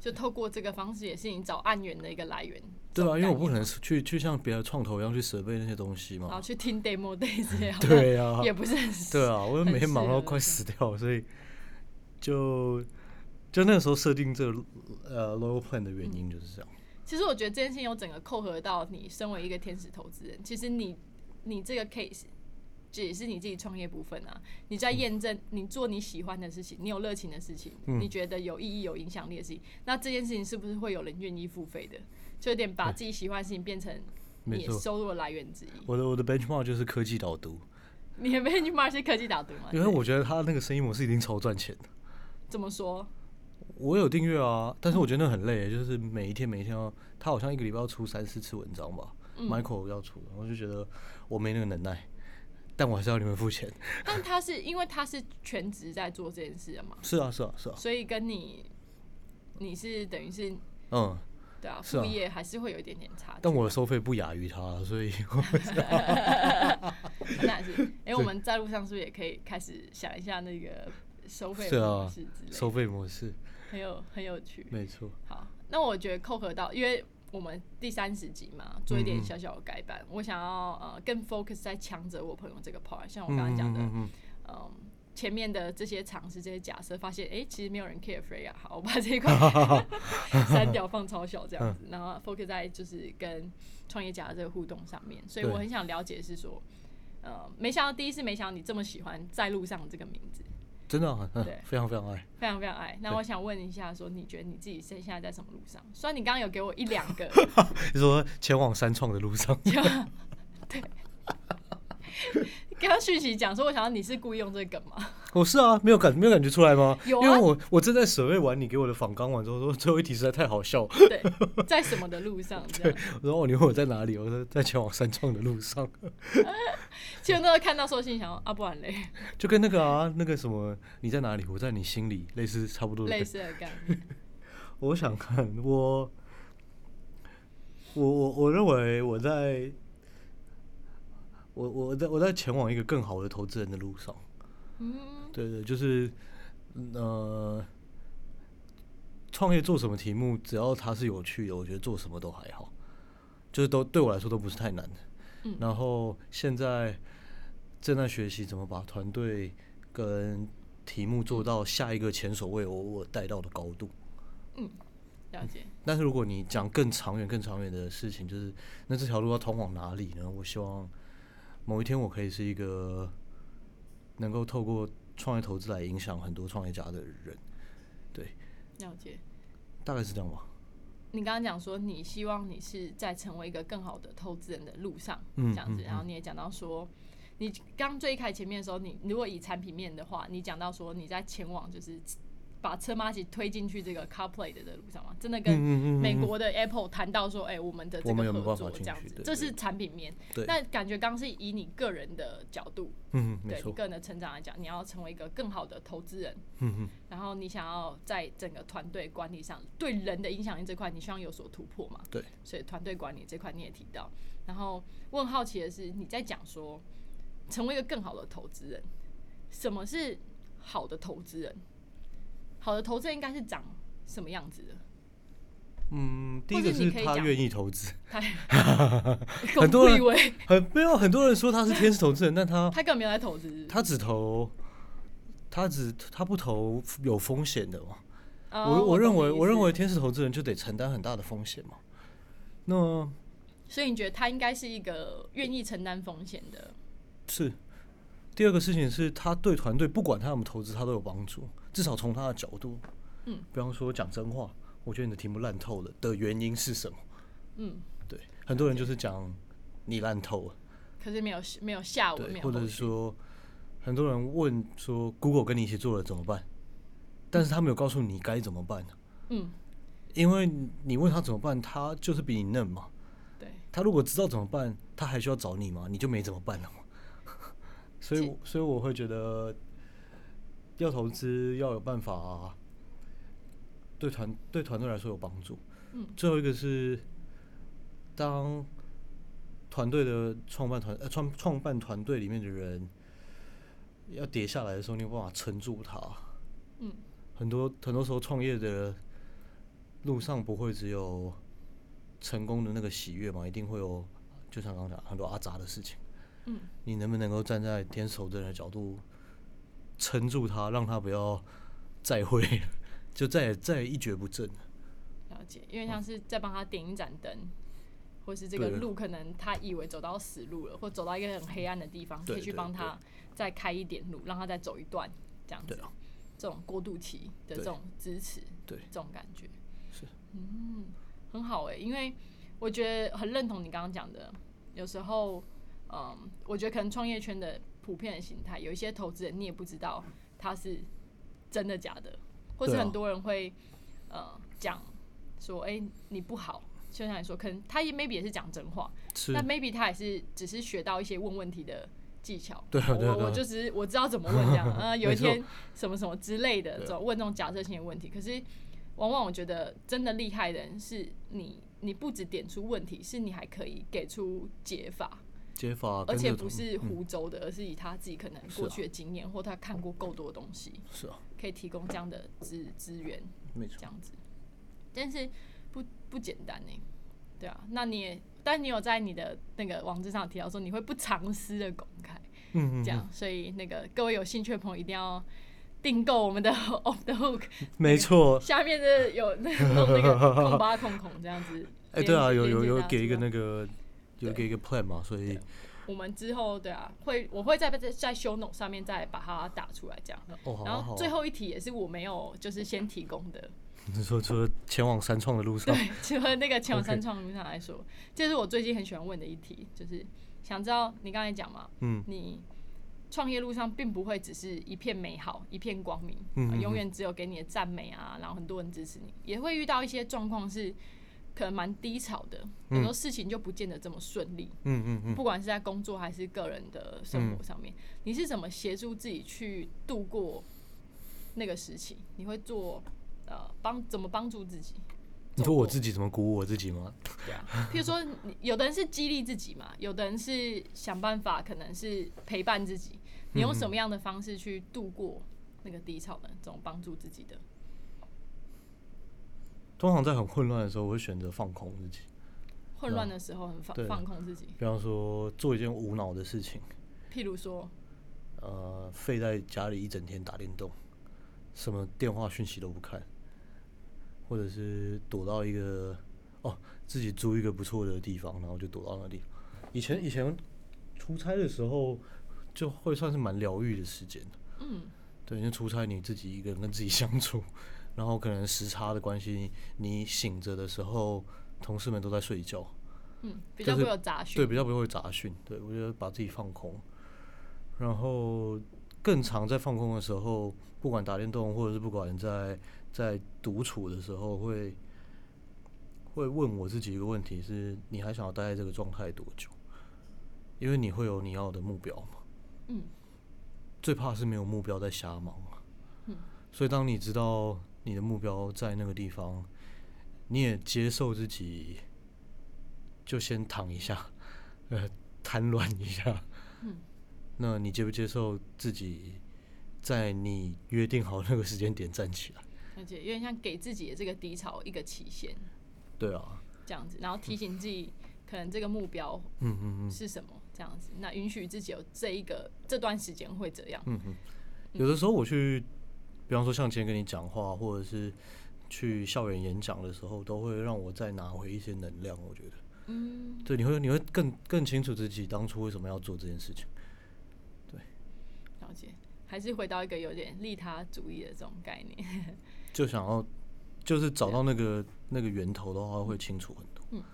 就透过这个方式，也是你找案源的一个来源。对啊，因为我不可能，去去像别的创投一样去设备那些东西嘛。然后去听 demo day 这样，对啊，也不是很对啊，我每天忙到快死掉，所以就就那个时候设定这个呃 low plan 的原因就是这样。其实我觉得这件事情有整个扣合到你身为一个天使投资人，其实你你这个 case 这也是你自己创业部分啊，你在验证你做你喜欢的事情，你有热情的事情，嗯你觉得有意义、有影响力的事情，那这件事情是不是会有人愿意付费的？就有点把自己喜欢的事情变成没错，你收入的来源之一。我的我的 benchmark 就是科技导读，你的 benchmark 是科技导读吗？因为我觉得他那个生意模式一定超赚钱的。怎么说？我有订阅啊，但是我觉得那很累，就是每一天每一天要，他好像一个礼拜要出三四次文章吧、嗯。M i c h a e l 要出，我就觉得我没那个能耐，但我还是要你们付钱。但他是因为他是全职在做这件事的嘛，是啊，是啊，是啊，所以跟你你是等于是嗯，对啊，副业还是会有一点点差距。但我的收费不亚于他，所以 那也是，哎、我们在路上是不是也可以开始想一下那个收费模式之类的，收费模式很有很有趣。没错。好，那我觉得扣合到，因为我们第三十集嘛，做一点小小的改版，我想要呃更 focus 在强者我朋友这个 part，像我刚刚讲的，嗯前面的这些尝试、这些假设，发现哎、诶其实没有人 care Freya。好，我把这一块 删掉，放超小这样子，然后 focus 在就是跟创业家的这个互动上面。所以我很想了解是说，呃，没想到第一次没想到你这么喜欢在路上这个名字，真的、很，嗯对非常非常爱。非常非常爱。那我想问一下，说你觉得你自己现现在在什么路上？虽然你刚刚有给我一两个，你说前往三创的路上，刚刚讯息讲说，我想到你是故意用这个梗吗？我是啊，没有感没有感觉出来吗？有啊因为我我正在舍位完你给我的访纲完之后，说最后一题实在太好笑。对，在什么的路上 这样？我说哦，你问我在哪里？我说在前往三创的路上，其实那时候看到时候心想啊，不然嘞，就跟那个啊那个什么你在哪里？我在你心里，类似差不多的类似的概念。我想看我，我我我认为我在，我我在我在前往一个更好的投资人的路上。嗯，对对，就是呃，创业做什么题目，只要它是有趣的，我觉得做什么都还好，就是都对我来说都不是太难的。嗯然后现在正在学习怎么把团队跟题目做到下一个前所未有我带到的高度。嗯了解。但是如果你讲更长远、更长远的事情，就是那这条路要通往哪里呢？我希望某一天我可以是一个能够透过创业投资来影响很多创业家的人，对了解。大概是这样吧。你刚刚讲说，你希望你是在成为一个更好的投资人的路上，嗯这样子。嗯然后你也讲到说，你刚最一开始前面的时候，你如果以产品面的话，你讲到说你在前往就是把车马一起推进去这个 CarPlay 的这个路上嘛，真的跟美国的 Apple 谈到说，哎、我们的这个合作这样子这是对产品面。对，那感觉刚刚是以你个人的角度，嗯，没错，对你个人的成长来讲，你要成为一个更好的投资人，嗯嗯，然后你想要在整个团队管理上对人的影响力这块，你希望有所突破嘛？对，所以团队管理这块你也提到。然后我很好奇的是，你在讲说成为一个更好的投资人，什么是好的投资人？好的投资人应该是长什么样子的？嗯，第一或个是他愿意投资，他 很多人以为很没有很多人说他是天使投资人，但他 他根本没有在投资，他只投，他只他不投有风险的嘛。哦我我认为我认，为天使投资人就得承担很大的风险嘛。那所以你觉得他应该是一个愿意承担风险的？是第二个事情是他对团队不管他有没有投资，他都有帮助，至少从他的角度。嗯，比方说讲真话，我觉得你的题目烂透了的原因是什么？嗯，对，很多人就是讲你烂透了，可是没有没有下文，或者是说很多人问说 Google 跟你一起做了怎么办？但是他没有告诉你该怎么办呢，嗯，因为你问他怎么办，他就是比你嫩嘛。对，他如果知道怎么办，他还需要找你吗？你就没怎么办了嘛。所以，所以我会觉得，要投资要有办法，对团对团队来说有帮助。嗯，最后一个是，当团队的创办团呃创创办团队里面的人要跌下来的时候，你有办法撑住他。嗯，很多很多时候创业的路上不会只有成功的那个喜悦嘛，一定会有，就像刚刚讲很多阿杂的事情。嗯，你能不能够站在天守的人的角度撑住他，让他不要再会，就再也再也一蹶不振。了。了解，因为像是在帮他点一盏灯，或是这个路可能他以为走到死路了，或走到一个很黑暗的地方，可以去帮他再开一点路，让他再走一段，这样子这种过渡期的这种支持，对。这种感觉。是，嗯，很好哎、因为我觉得很认同你刚刚讲的，有时候，嗯，我觉得可能创业圈的普遍的形态，有一些投资人你也不知道他是真的假的，或是很多人会呃讲说，哎、你不好，就像你说，可能他也 maybe 也是讲真话，是那 maybe 他也是只是学到一些问问题的技巧。对啊对啊对啊我我就只是我知道怎么问这样，呃，有一天什么什么之类的，对啊这种问这种假设性的问题。可是往往我觉得真的厉害的人是你，你不止点出问题，是你还可以给出解法，解法而且不是嗯。胡诌的，而是以他自己可能过去的经验或他看过够多的东西，是啊，可以提供这样的资资源。没错，这样子，但是不不简单呢，对啊，那你也，但你有在你的那个网志上提到说你会不藏私的公开，嗯嗯这样，所以那个各位有兴趣的朋友一定要订购我们的 Off the Hook，嗯，没错。下面的有那个弄那个空吧空空这样子，哎，对啊，有有有给一个那个有对。给一个 plan 嘛，所以我们之后对啊，会我会在在在 show note 上面再把它打出来这样。哦，好然。后最后一题也是我没有就是先提供的，你说除了前往三创的路上，对，除了那个前往三创路上来说，这是我最近很喜欢问的一题，就是想知道你刚才讲嘛，嗯，你创业路上并不会只是一片美好、一片光明，永远只有给你的赞美啊，然后很多人支持你，也会遇到一些状况是可能蛮低潮的，有时候事情就不见得这么顺利，嗯嗯嗯，不管是在工作还是个人的生活上面，你是怎么协助自己去度过那个时期？你会做呃帮怎么帮助自己？你说我自己怎么鼓舞我自己吗？对啊，譬如说，有的人是激励自己嘛，有的人是想办法，可能是陪伴自己。你用什么样的方式去度过那个低潮呢？怎么帮助自己的，通常在很混乱的时候，我会选择放空自己，混乱的时候很放放空自己。比方说做一件无脑的事情，譬如说，呃，废在家里一整天打电动，什么电话讯息都不看，或者是躲到一个哦自己租一个不错的地方，然后就躲到那里。以前以前出差的时候，就会算是蛮疗愈的时间。嗯，对，因为出差你自己一个人跟自己相处，然后可能时差的关系，你醒着的时候，同事们都在睡觉，嗯，比较不会有杂讯。对，比较不会杂讯。对我觉得把自己放空，然后更常在放空的时候，不管打电动或者是不管在在独处的时候，会会问我自己一个问题是：你还想要待在这个状态多久？因为你会有你要的目标嘛。嗯，最怕是没有目标在瞎忙所以当你知道你的目标在那个地方，你也接受自己，就先躺一下，呃，瘫软一下。嗯，那你接不接受自己在你约定好那个时间点站起来？而且有点像给自己的这个低潮一个期限，对啊，这样子，然后提醒自己可能这个目标嗯嗯嗯是什么，这样子，那允许自己有这一个这段时间会这样。嗯嗯。有的时候我去，比方说像今天跟你讲话，或者是去校园演讲的时候，都会让我再拿回一些能量。我觉得。嗯，对，你会你会更更清楚自己当初为什么要做这件事情。对了解，还是回到一个有点利他主义的这种概念。就想要就是找到那个那个源头的话，会清楚很多。嗯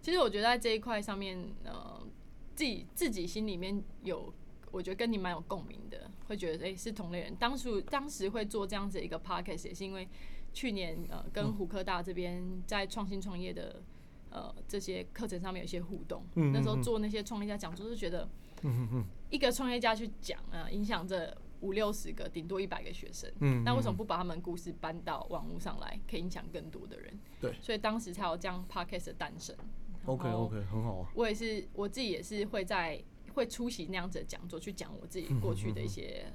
其实我觉得在这一块上面，呃，自己自己心里面有，我觉得跟你蛮有共鸣的，会觉得诶、是同类人。当初当时会做这样子一个 podcast，也是因为去年呃跟胡科大这边在创新创业的呃这些课程上面有一些互动，嗯嗯那时候嗯做那些创业家讲座，就觉得一个创业家去讲啊，影响着五六十个，顶多一百个学生。嗯，那为什么嗯不把他们故事搬到网络上来，可以影响更多的人？对所以当时才有这样 podcast 的诞生。OK OK，很好啊。我也是，我自己也是会在会出席那样子的讲座，去讲我自己过去的一些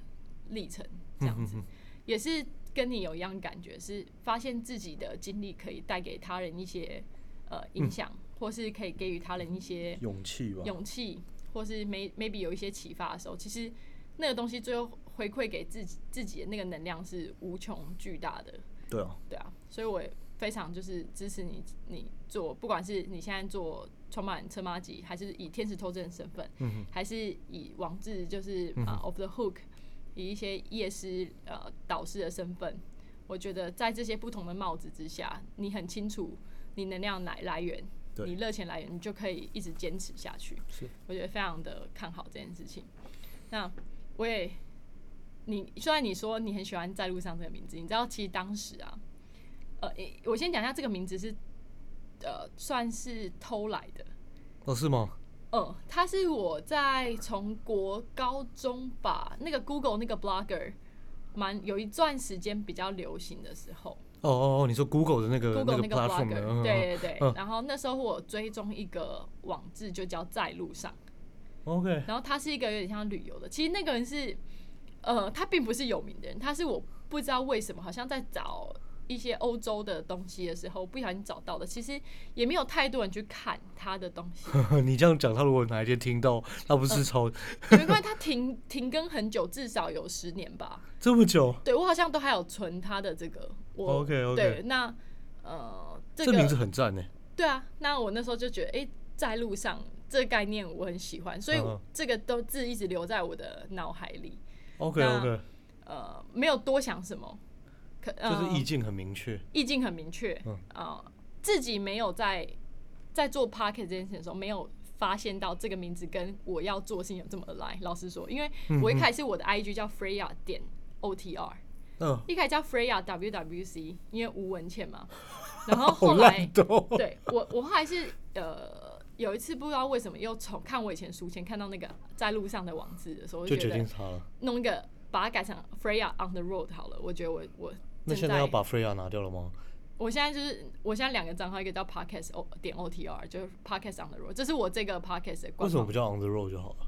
历程，这样子也是跟你有一样感觉，是发现自己的经历可以带给他人一些呃影响，或是可以给予他人一些勇气吧。勇气，或是 may maybe 有一些启发的时候，其实那个东西最后回馈给自己自己的那个能量是无穷巨大的。对啊，对啊，所以我也非常就是支持你，你做不管是你现在做创办人车马吉，还是以天使投资人身份，嗯还是以王志就是啊、Off the Hook，以一些夜师呃导师的身份，我觉得在这些不同的帽子之下，你很清楚你能量来来源，对。你热钱来源，你就可以一直坚持下去。是，我觉得非常的看好这件事情。那我也，你虽然你说你很喜欢在路上这个名字，你知道其实当时啊，呃，我先讲一下这个名字是，呃，算是偷来的。哦是吗？嗯，他是我在从国高中吧，那个 Google 那个 blogger 蛮有一段时间比较流行的时候哦哦哦，你说 Google 的那个，Google 那个 blogger，对对对。嗯然后那时候我追踪一个网志，就叫在路上。OK 然后他是一个有点像旅游的，其实那个人是，呃，他并不是有名的人，他是我不知道为什么，好像在找一些欧洲的东西的时候不小心找到的，其实也没有太多人去看他的东西，你这样讲，他如果哪一天听到，他不嗯是超没关系，他停停更很久，至少有十年吧。这么久？对我好像都还有存他的这个，我 OK，OK 对，那呃，这个这名字很赞呢。对啊，那我那时候就觉得，哎、在路上这个概念我很喜欢，所以这个都字一直留在我的脑海里。OK OK 呃，没有多想什么，可就呃是意境很明确。意境很明确，嗯呃，自己没有在在做 p o c k e t 这件事情的时候，没有发现到这个名字跟我要做的事情有这么 align。老实说，因为我一开始我的 IG 叫 Freya 点 OTR，嗯，一开始叫 Freya WWC，因为吴文倩嘛，然后后来。对我，我后来是呃有一次不知道为什么又从看我以前书签看到那个在路上的网字的时候，我就决定他了。弄一个把它改成 Freya on the road 好了。我觉得我我正那现在要把 Freya 拿掉了吗？我现在就是我现在两个账号，一个叫 Podcast O 点 OTR，就是 Podcast on the road，这是我这个 Podcast 的为什么不，叫 On the Road 就好了？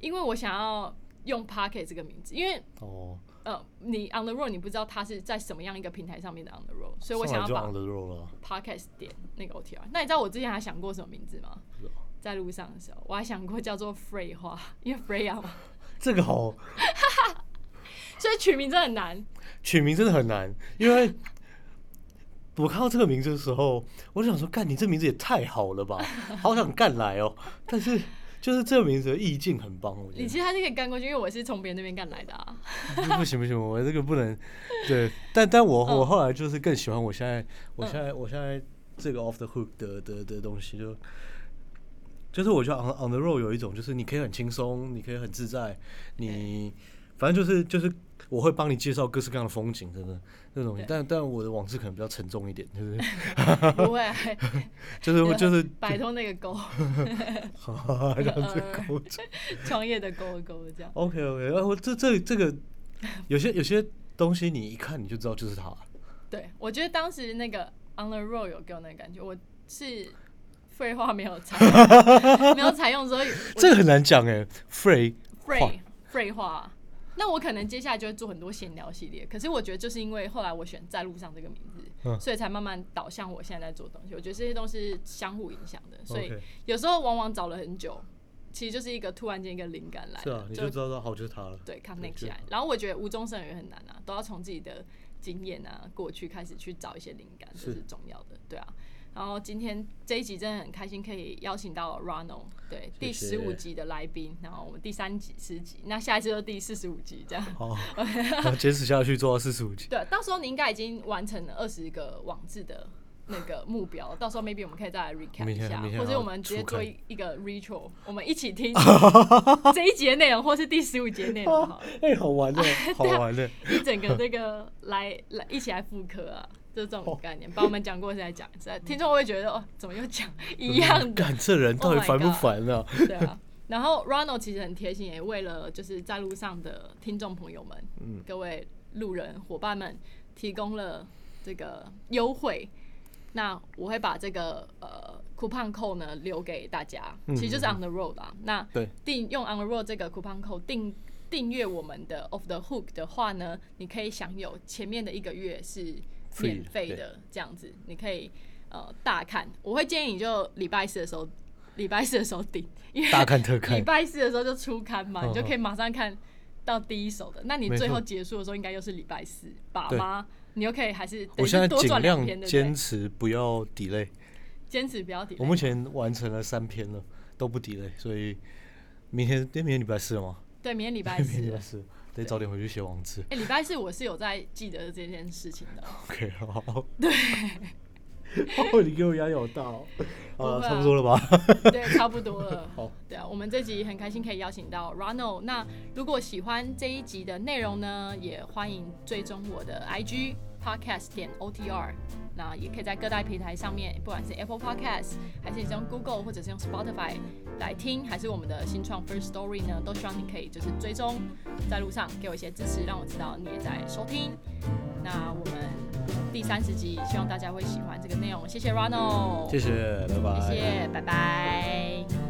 因为我想要用 Podcast 这个名字，因为哦，呃你 on the road 你不知道它是在什么样一个平台上面的 on the road，所以我想要把 On the Road 了。podcast 点那个 OTR。那你知道我之前还想过什么名字吗？在路上的时候，我还想过叫做 Frey 花，因为 Freya 嘛，这个好所以取名真的很难。取名真的很难，因为我看到这个名字的时候，我就想说，干你这名字也太好了吧，好想干来哦。但是就是这个名字的意境很棒，我觉得你其实还是可以干过去，因为我是从别人那边干来的啊。不行不行，我这个不能。对，但但我嗯我后来就是更喜欢我现在我现在我现在这个 off the hook 的的的东西就。就是我觉得 on on the road 有一种，就是你可以很轻松，你可以很自在，你反正就是就是我会帮你介绍各式各样的风景，真的那种。但但我的往事可能比较沉重一点，就是 不会，就是就是摆脱那个钩，这样子沟。创业的沟沟这样。OK OK，呃，我这这这个有些有些东西你一看你就知道就是他。对，我觉得当时那个 on the road 有给我那个感觉，我是废话没有采没有采用，所以这个很难讲哎，free 废废话。那我可能接下来就会做很多闲聊系列，可是我觉得就是因为后来我选在路上这个名字，嗯所以才慢慢导向我现在在做东西。我觉得这些东西相互影响的，所以有时候往往找了很久，其实就是一个突然间一个灵感来了，是啊，你就知道说好就是它了。对 connect 就起来。然后我觉得无中生有也很难啊，都要从自己的经验啊、过去开始去找一些灵感，这是是重要的，对啊。然后今天这一集真的很开心，可以邀请到 Ronald，对，第谢十五集的来宾。然后我们第三集、十集，那下一次就第四十五集这样。好，然后坚持下去做到四十五集。对，到时候你应该已经完成了二十个网志的那个目标，到时候 maybe 我们可以再来 recap 一下，或者我们直接做一一个 ritual，我们一起听 这一节内容，或是第十五节内容好了，哎、好玩的，好玩的。一整个这个来来一起来复刻啊。就这种概念，把我们讲过的再讲一次，听众会觉得哦，怎么又讲一样的？干这人到底 Oh 烦不烦啊？对啊。然后 Ronald 其实很贴心，也为了就是在路上的听众朋友们，嗯各位路人伙伴们提供了这个优惠。那我会把这个呃 coupon code 呢留给大家，嗯其实就是 on the road 啦。那对，订用 on the road 这个 coupon code 订订阅我们的 off the hook 的话呢，你可以享有前面的一个月是免费的，这样子你可以呃大看。我会建议你就礼拜四的时候，礼拜四的时候订，因为大看特礼看。拜四的时候就出刊嘛，嗯你就可以马上看到第一手的。那你最后结束的时候，应该又是礼拜四爸妈？你又可以还是我现在多量篇，坚？持不要 delay。坚持不要抵。我目前完成了三篇了，都不 delay，所以明天，今天明天礼拜四了吗？对明天礼拜。四，得早点回去写网志。哎，礼拜四我是有在记得这件事情的。OK，好。对。哦，你给我压力好大哦。差不多了吧？对，差不多了。好，对啊，我们这集很开心可以邀请到 Ronald。那如果喜欢这一集的内容呢，也欢迎追踪我的 IG podcast 点 OTR。那也可以在各大平台上面，不管是 Apple Podcast，还是你是用 Google 或者是用 Spotify 来听，还是我们的新创 First Story 呢，都希望你可以就是追踪，在路上给我一些支持，让我知道你也在收听。那我们第三十集，希望大家会喜欢这个内容。谢谢 Ronald，谢谢，拜拜。谢谢，拜拜。